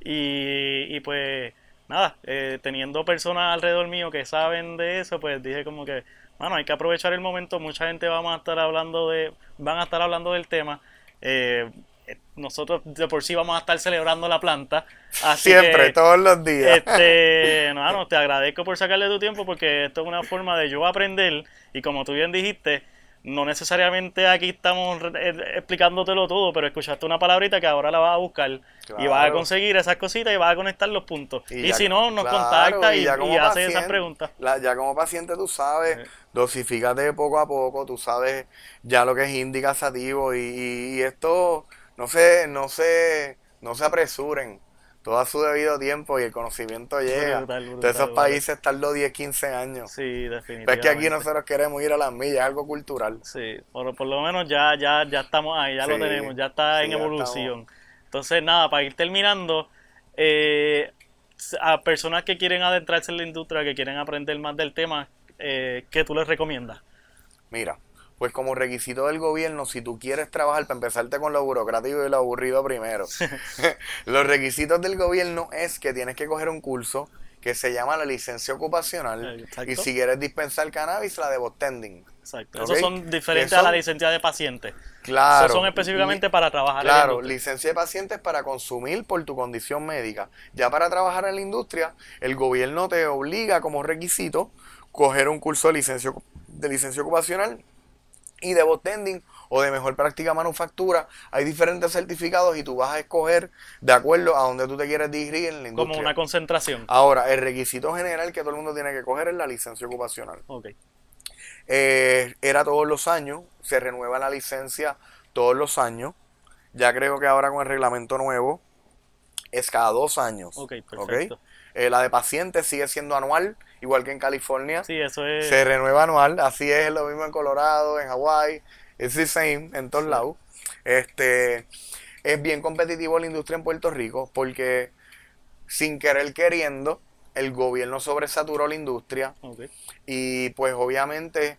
Y, y pues nada, eh, teniendo personas alrededor mío que saben de eso, pues dije como que, mano, hay que aprovechar el momento. Mucha gente vamos a estar hablando de, van a estar hablando del tema. Eh, eh, nosotros de por sí vamos a estar celebrando la planta. Así Siempre, que, todos los días. este, no, no, te agradezco por sacarle tu tiempo porque esto es una forma de yo aprender y como tú bien dijiste, no necesariamente aquí estamos eh, explicándotelo todo, pero escuchaste una palabrita que ahora la vas a buscar y vas a conseguir esas cositas y vas a conectar los puntos. Y, ya- si no, nos claro, contacta y, ya y esas preguntas. la- ya como paciente tú sabes, dosifícate poco a poco, tú sabes ya lo que es indicativo y, y- y esto no se, no se, no se apresuren. Todo a su debido tiempo y el conocimiento llega. Brutal, brutal, de esos brutal. países tardó 10, 15 años. Sí, Pero definitivamente. es que aquí nosotros queremos ir a las millas, es algo cultural. Sí, por, por lo menos ya, ya, ya estamos ahí, ya lo tenemos, ya está sí, en evolución. Entonces, nada, para ir terminando, eh, a personas que quieren adentrarse en la industria, que quieren aprender más del tema, eh, ¿qué tú les recomiendas? Mira, pues como requisito del gobierno, si tú quieres trabajar, para empezarte con lo burocrático y lo aburrido primero, los requisitos del gobierno es que tienes que coger un curso que se llama la licencia ocupacional Exacto. y si quieres dispensar cannabis, la de botending. Exacto. Esos son diferentes Eso- a la licencia de paciente. Claro. Esos son específicamente para trabajar en la Claro, industria. licencia de pacientes para consumir por tu condición médica. Ya para trabajar en la industria, el gobierno te obliga como requisito coger un curso de licencia, de licencia ocupacional y de botending o de mejor práctica manufactura. Hay diferentes certificados y tú vas a escoger de acuerdo a donde tú te quieres dirigir en la industria. Como una concentración. Ahora, el requisito general que todo el mundo tiene que coger es la licencia ocupacional. Ok. Eh, era todos los años, se renueva la licencia todos los años. Ya creo que ahora con el reglamento nuevo es cada dos años. Ok, perfecto. Eh, la de pacientes sigue siendo anual, igual que en California. Sí, eso es. Se renueva anual, así es lo mismo en Colorado, en Hawái, es the same en todos lados. Este es bien competitivo la industria en Puerto Rico porque sin querer queriendo el gobierno sobresaturó la industria y pues obviamente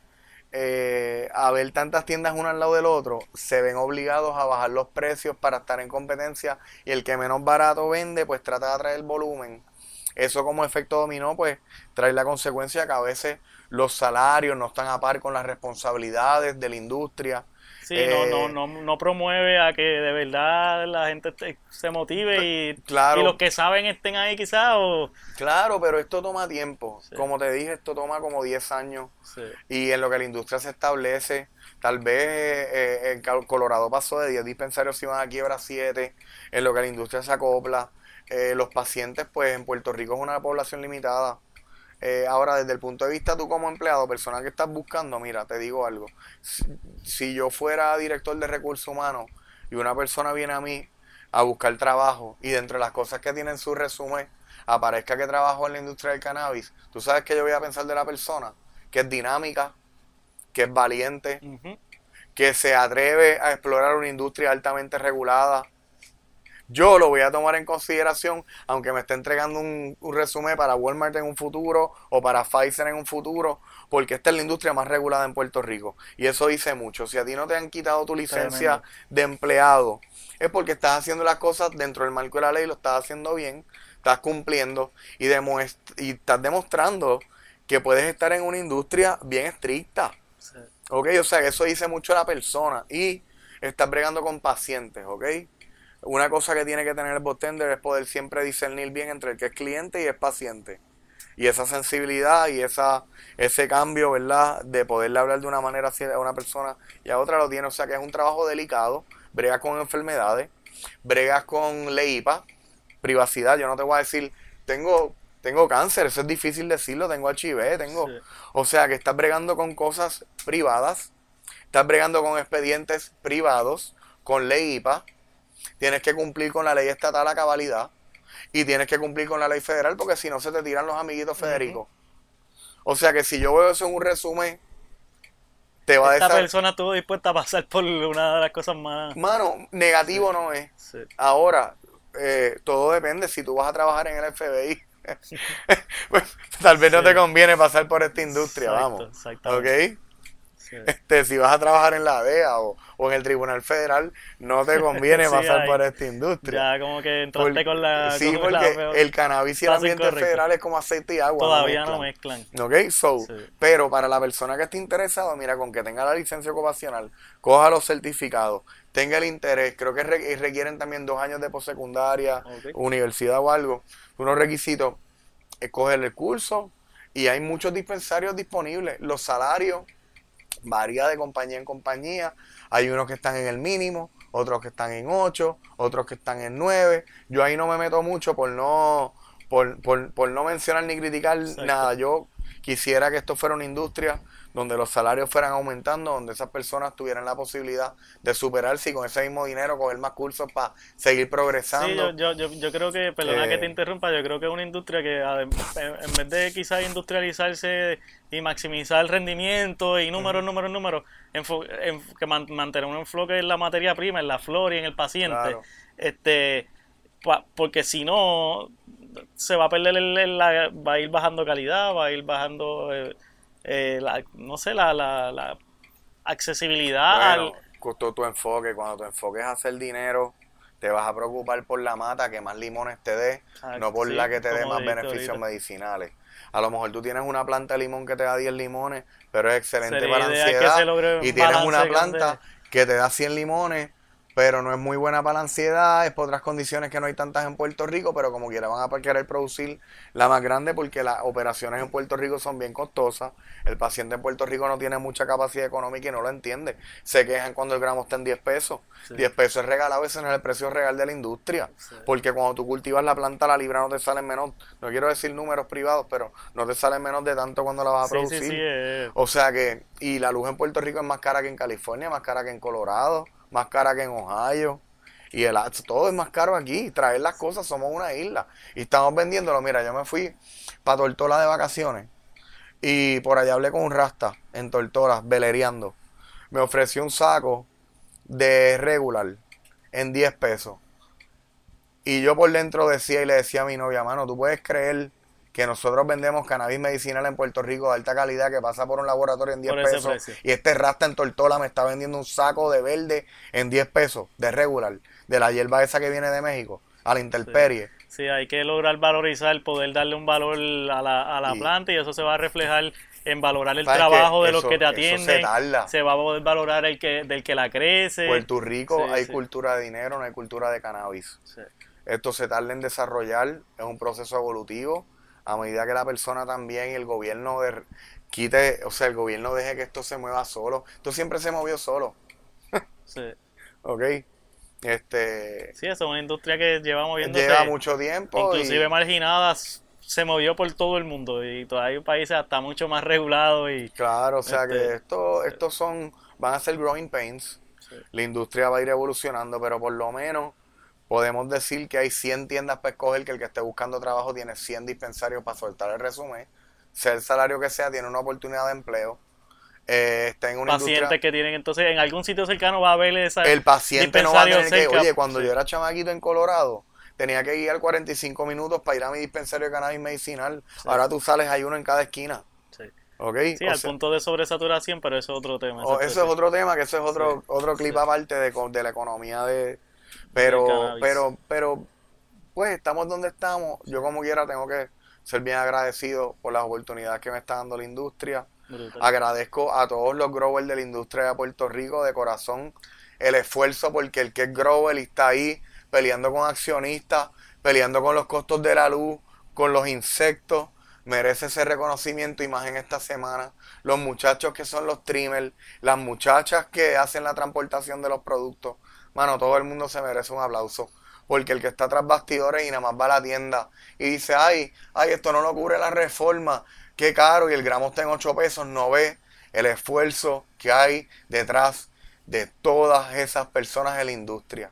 eh, a ver tantas tiendas una al lado del otro, se ven obligados a bajar los precios para estar en competencia y el que menos barato vende pues trata de atraer volumen. Eso como efecto dominó pues trae la consecuencia que a veces los salarios no están a par con las responsabilidades de la industria. Sí, Eh, no, no, no, no promueve a que de verdad la gente te- se motive y, claro. y los que saben estén ahí quizás o... Claro, pero esto toma tiempo. Sí. Como te dije, esto toma como 10 años. Sí. Y en lo que la industria se establece, tal vez eh, en Cal- Colorado pasó de 10 dispensarios y van a quiebra 7, en lo que la industria se acopla. Eh, los pacientes, pues en Puerto Rico es una población limitada. Eh, ahora, desde el punto de vista tú como empleado, persona que estás buscando, mira, te digo algo. Si, si yo fuera director de recursos humanos y una persona viene a mí a buscar trabajo y dentro de las cosas que tiene en su resumen aparezca que trabajo en la industria del cannabis, tú sabes que yo voy a pensar de la persona, que es dinámica, que es valiente, que se atreve a explorar una industria altamente regulada. Yo lo voy a tomar en consideración, aunque me esté entregando un, un resumen para Walmart en un futuro o para Pfizer en un futuro, porque esta es la industria más regulada en Puerto Rico. Y eso dice mucho. Si a ti no te han quitado tu licencia Tremendo. de empleado, es porque estás haciendo las cosas dentro del marco de la ley, lo estás haciendo bien, estás cumpliendo y, y estás demostrando que puedes estar en una industria bien estricta. Sí. Ok, o sea, que eso dice mucho a la persona y estás bregando con pacientes, ok. Una cosa que tiene que tener el botender es poder siempre discernir bien entre el que es cliente y es paciente. Y esa sensibilidad y esa, ese cambio, ¿verdad? De poderle hablar de una manera a una persona y a otra lo tiene. O sea que es un trabajo delicado. Bregas con enfermedades, bregas con leipa, privacidad. Yo no te voy a decir, tengo, tengo cáncer, eso es difícil decirlo, tengo HIV, tengo... O sea que estás bregando con cosas privadas, estás bregando con expedientes privados, con ley IPA, tienes que cumplir con la ley estatal a cabalidad y tienes que cumplir con la ley federal porque si no se te tiran los amiguitos Federico. O sea que si yo veo eso en un resumen, te va a Esta persona estuvo dispuesta a pasar por una de las cosas más... Mano, negativo no es. Ahora, eh, todo depende. Si tú vas a trabajar en el FBI, pues, tal vez no te conviene pasar por esta industria, vamos. ¿Ok? Este, si vas a trabajar en la DEA o, en el Tribunal Federal, no te conviene pasar por esta industria. Ya como que entraste con la... Sí, porque el cannabis y el ambiente federal es como aceite y agua. Todavía no mezclan. Ok, so, pero para la persona que esté interesada, mira, con que tenga la licencia ocupacional, coja los certificados, tenga el interés, creo que requieren también dos años de postsecundaria, universidad o algo, unos requisitos, escoger el curso y hay muchos dispensarios disponibles, los salarios varía de compañía en compañía. Hay unos que están en el mínimo, otros que están en 8, otros que están en 9. Yo ahí no me meto mucho por no, por, por, por no mencionar ni criticar nada. Yo quisiera que esto fuera una industria donde los salarios fueran aumentando, donde esas personas tuvieran la posibilidad de superarse y con ese mismo dinero coger más cursos para seguir progresando. Sí, yo, yo, yo creo que, perdona que te eh, interrumpa, yo creo que es una industria que en vez de quizás industrializarse y maximizar el rendimiento y números, números, números, que mantener un enfoque en la materia prima, en la flor y en el paciente, este porque si no se va a perder la, va a ir bajando calidad, va a ir bajando eh, eh, la, no sé, la, la, accesibilidad bueno, al... tu enfoque, cuando tu enfoque es hacer dinero, te vas a preocupar por la mata que más limones te dé, no por la que te dé más beneficios medicinales. A lo mejor tú tienes una planta de limón que te da 10 limones, pero es excelente para la ansiedad. Y tienes una planta que te da 100 limones, pero no es muy buena para la ansiedad, es por otras condiciones que no hay tantas en Puerto Rico, pero como quiera van a querer producir la más grande porque las operaciones en Puerto Rico son bien costosas, el paciente en Puerto Rico no tiene mucha capacidad económica y no lo entiende, se quejan cuando el gramo está en 10 pesos, 10 pesos es regalado, ese no es el precio real de la industria, porque cuando tú cultivas la planta la libra no te sale menos, no quiero decir números privados, pero no te sale menos de tanto cuando la vas a producir, o sea que, y la luz en Puerto Rico es más cara que en California, más cara que en Colorado, más cara que en Ohio. Y el, todo es más caro aquí. Traer las cosas, somos una isla. Y estamos vendiéndolo. Mira, yo me fui para Tortola de vacaciones. Y por allá hablé con un rasta en Tortola, velereando. Me ofreció un saco de regular en 10 pesos. Y yo por dentro decía y le decía a mi novia, mano, tú puedes creer que nosotros vendemos cannabis medicinal en Puerto Rico de alta calidad que pasa por un laboratorio en 10 pesos y este rasta en Tortola me está vendiendo un saco de verde en 10 pesos de regular, de la hierba esa que viene de México, a la intemperie. Sí, hay que lograr valorizar, poder darle un valor a la, a la planta y eso se va a reflejar en valorar el trabajo de los que te atienden. Se, va a poder valorar el que, del que la crece. Puerto Rico hay cultura de dinero, no hay cultura de cannabis. Esto se tarda en desarrollar, es un proceso evolutivo a medida que la persona también y el gobierno de, quite, o sea, el gobierno deje que esto se mueva solo. Esto siempre se movió solo. sí. Ok. Este, sí, eso es una industria que lleva moviéndose. Lleva mucho tiempo. Inclusive marginadas se movió por todo el mundo y todavía hay países hasta mucho más regulados y claro o sea que este, esto estos son van a ser growing pains la industria va a ir evolucionando pero por lo menos podemos decir que hay 100 tiendas para escoger, que el que esté buscando trabajo tiene 100 dispensarios para soltar el resumen, sea el salario que sea, tiene una oportunidad de empleo. Eh, está en una pacientes que tienen entonces en algún sitio cercano va a ver esa el paciente no va a tener que oye cuando yo era chamaquito en Colorado tenía que guiar 45 minutos para ir a mi dispensario de cannabis medicinal. Ahora tú sales hay uno en cada esquina. Sí. Okay, sí, al punto de sobresaturación, pero eso es otro tema. Eso, es otro tema, que eso es otro, otro clip aparte de, de la economía de, pero, pero, pero, pues estamos donde estamos. Yo como quiera tengo que ser bien agradecido por las oportunidades que me está dando la industria. Agradezco a todos los growers de la industria de Puerto Rico de corazón el esfuerzo porque el que es grower está ahí peleando con accionistas, peleando con los costos de la luz, con los insectos. Merece ese reconocimiento y más en esta semana. Los muchachos que son los trimmers, las muchachas que hacen la transportación de los productos. Mano, todo el mundo se merece un aplauso. Porque el que está tras bastidores y nada más va a la tienda y dice, ay, ay, esto no lo cubre la reforma, qué caro, y el gramo está en 8 pesos, no ve el esfuerzo que hay detrás de todas esas personas en la industria.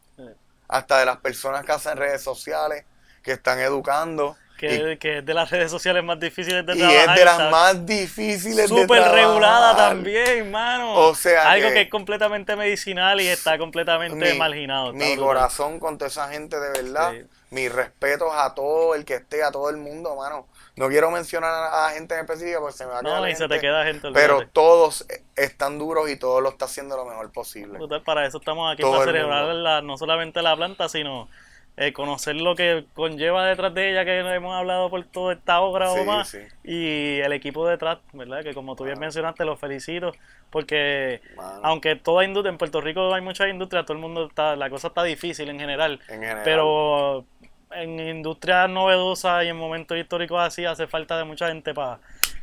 Hasta de las personas que hacen redes sociales, que están educando. Que, que, es de las redes sociales más difíciles de y trabajar. Y es de las más difíciles de trabajar. Súper regulada también, mano. O sea Algo que, es completamente medicinal y está completamente marginado. Mi corazón con toda esa gente, de verdad. Mis respetos a todo el que esté, a todo el mundo, mano. No quiero mencionar a gente en específica porque se me va a quedar. No, y se te queda gente. Pero todos están duros y todos lo están haciendo lo mejor posible. para eso estamos aquí, para celebrar no solamente la planta, sino eh, conocer lo que conlleva detrás de ella, que hemos hablado por toda esta obra o más, y el equipo detrás, ¿verdad? Que como tú bien mencionaste, los felicito, porque aunque toda industria, en Puerto Rico hay mucha industria, todo el mundo está, la cosa está difícil en general, en general. pero en industrias novedosas y en momentos históricos así hace falta de mucha gente para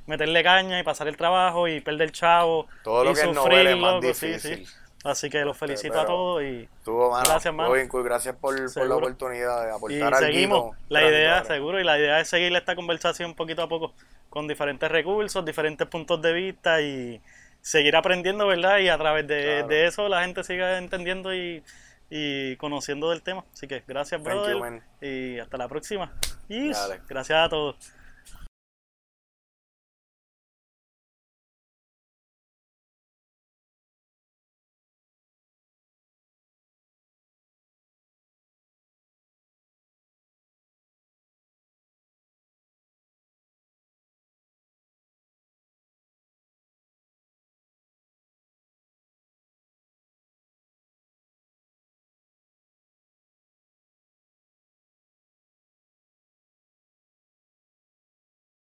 meterle caña y pasar el trabajo y perder chavo Todo lo y que sufrir, es más difícil. Así que los felicito a todos y gracias, mano. gracias por, la oportunidad de aportar y seguimos. La idea, seguro, y la idea es seguir esta conversación poquito a poco con diferentes recursos, diferentes puntos de vista y seguir aprendiendo, ¿verdad? Y a través de, de eso la gente siga entendiendo y y conociendo del tema. Así que gracias, brother. y hasta la próxima. Y gracias a todos.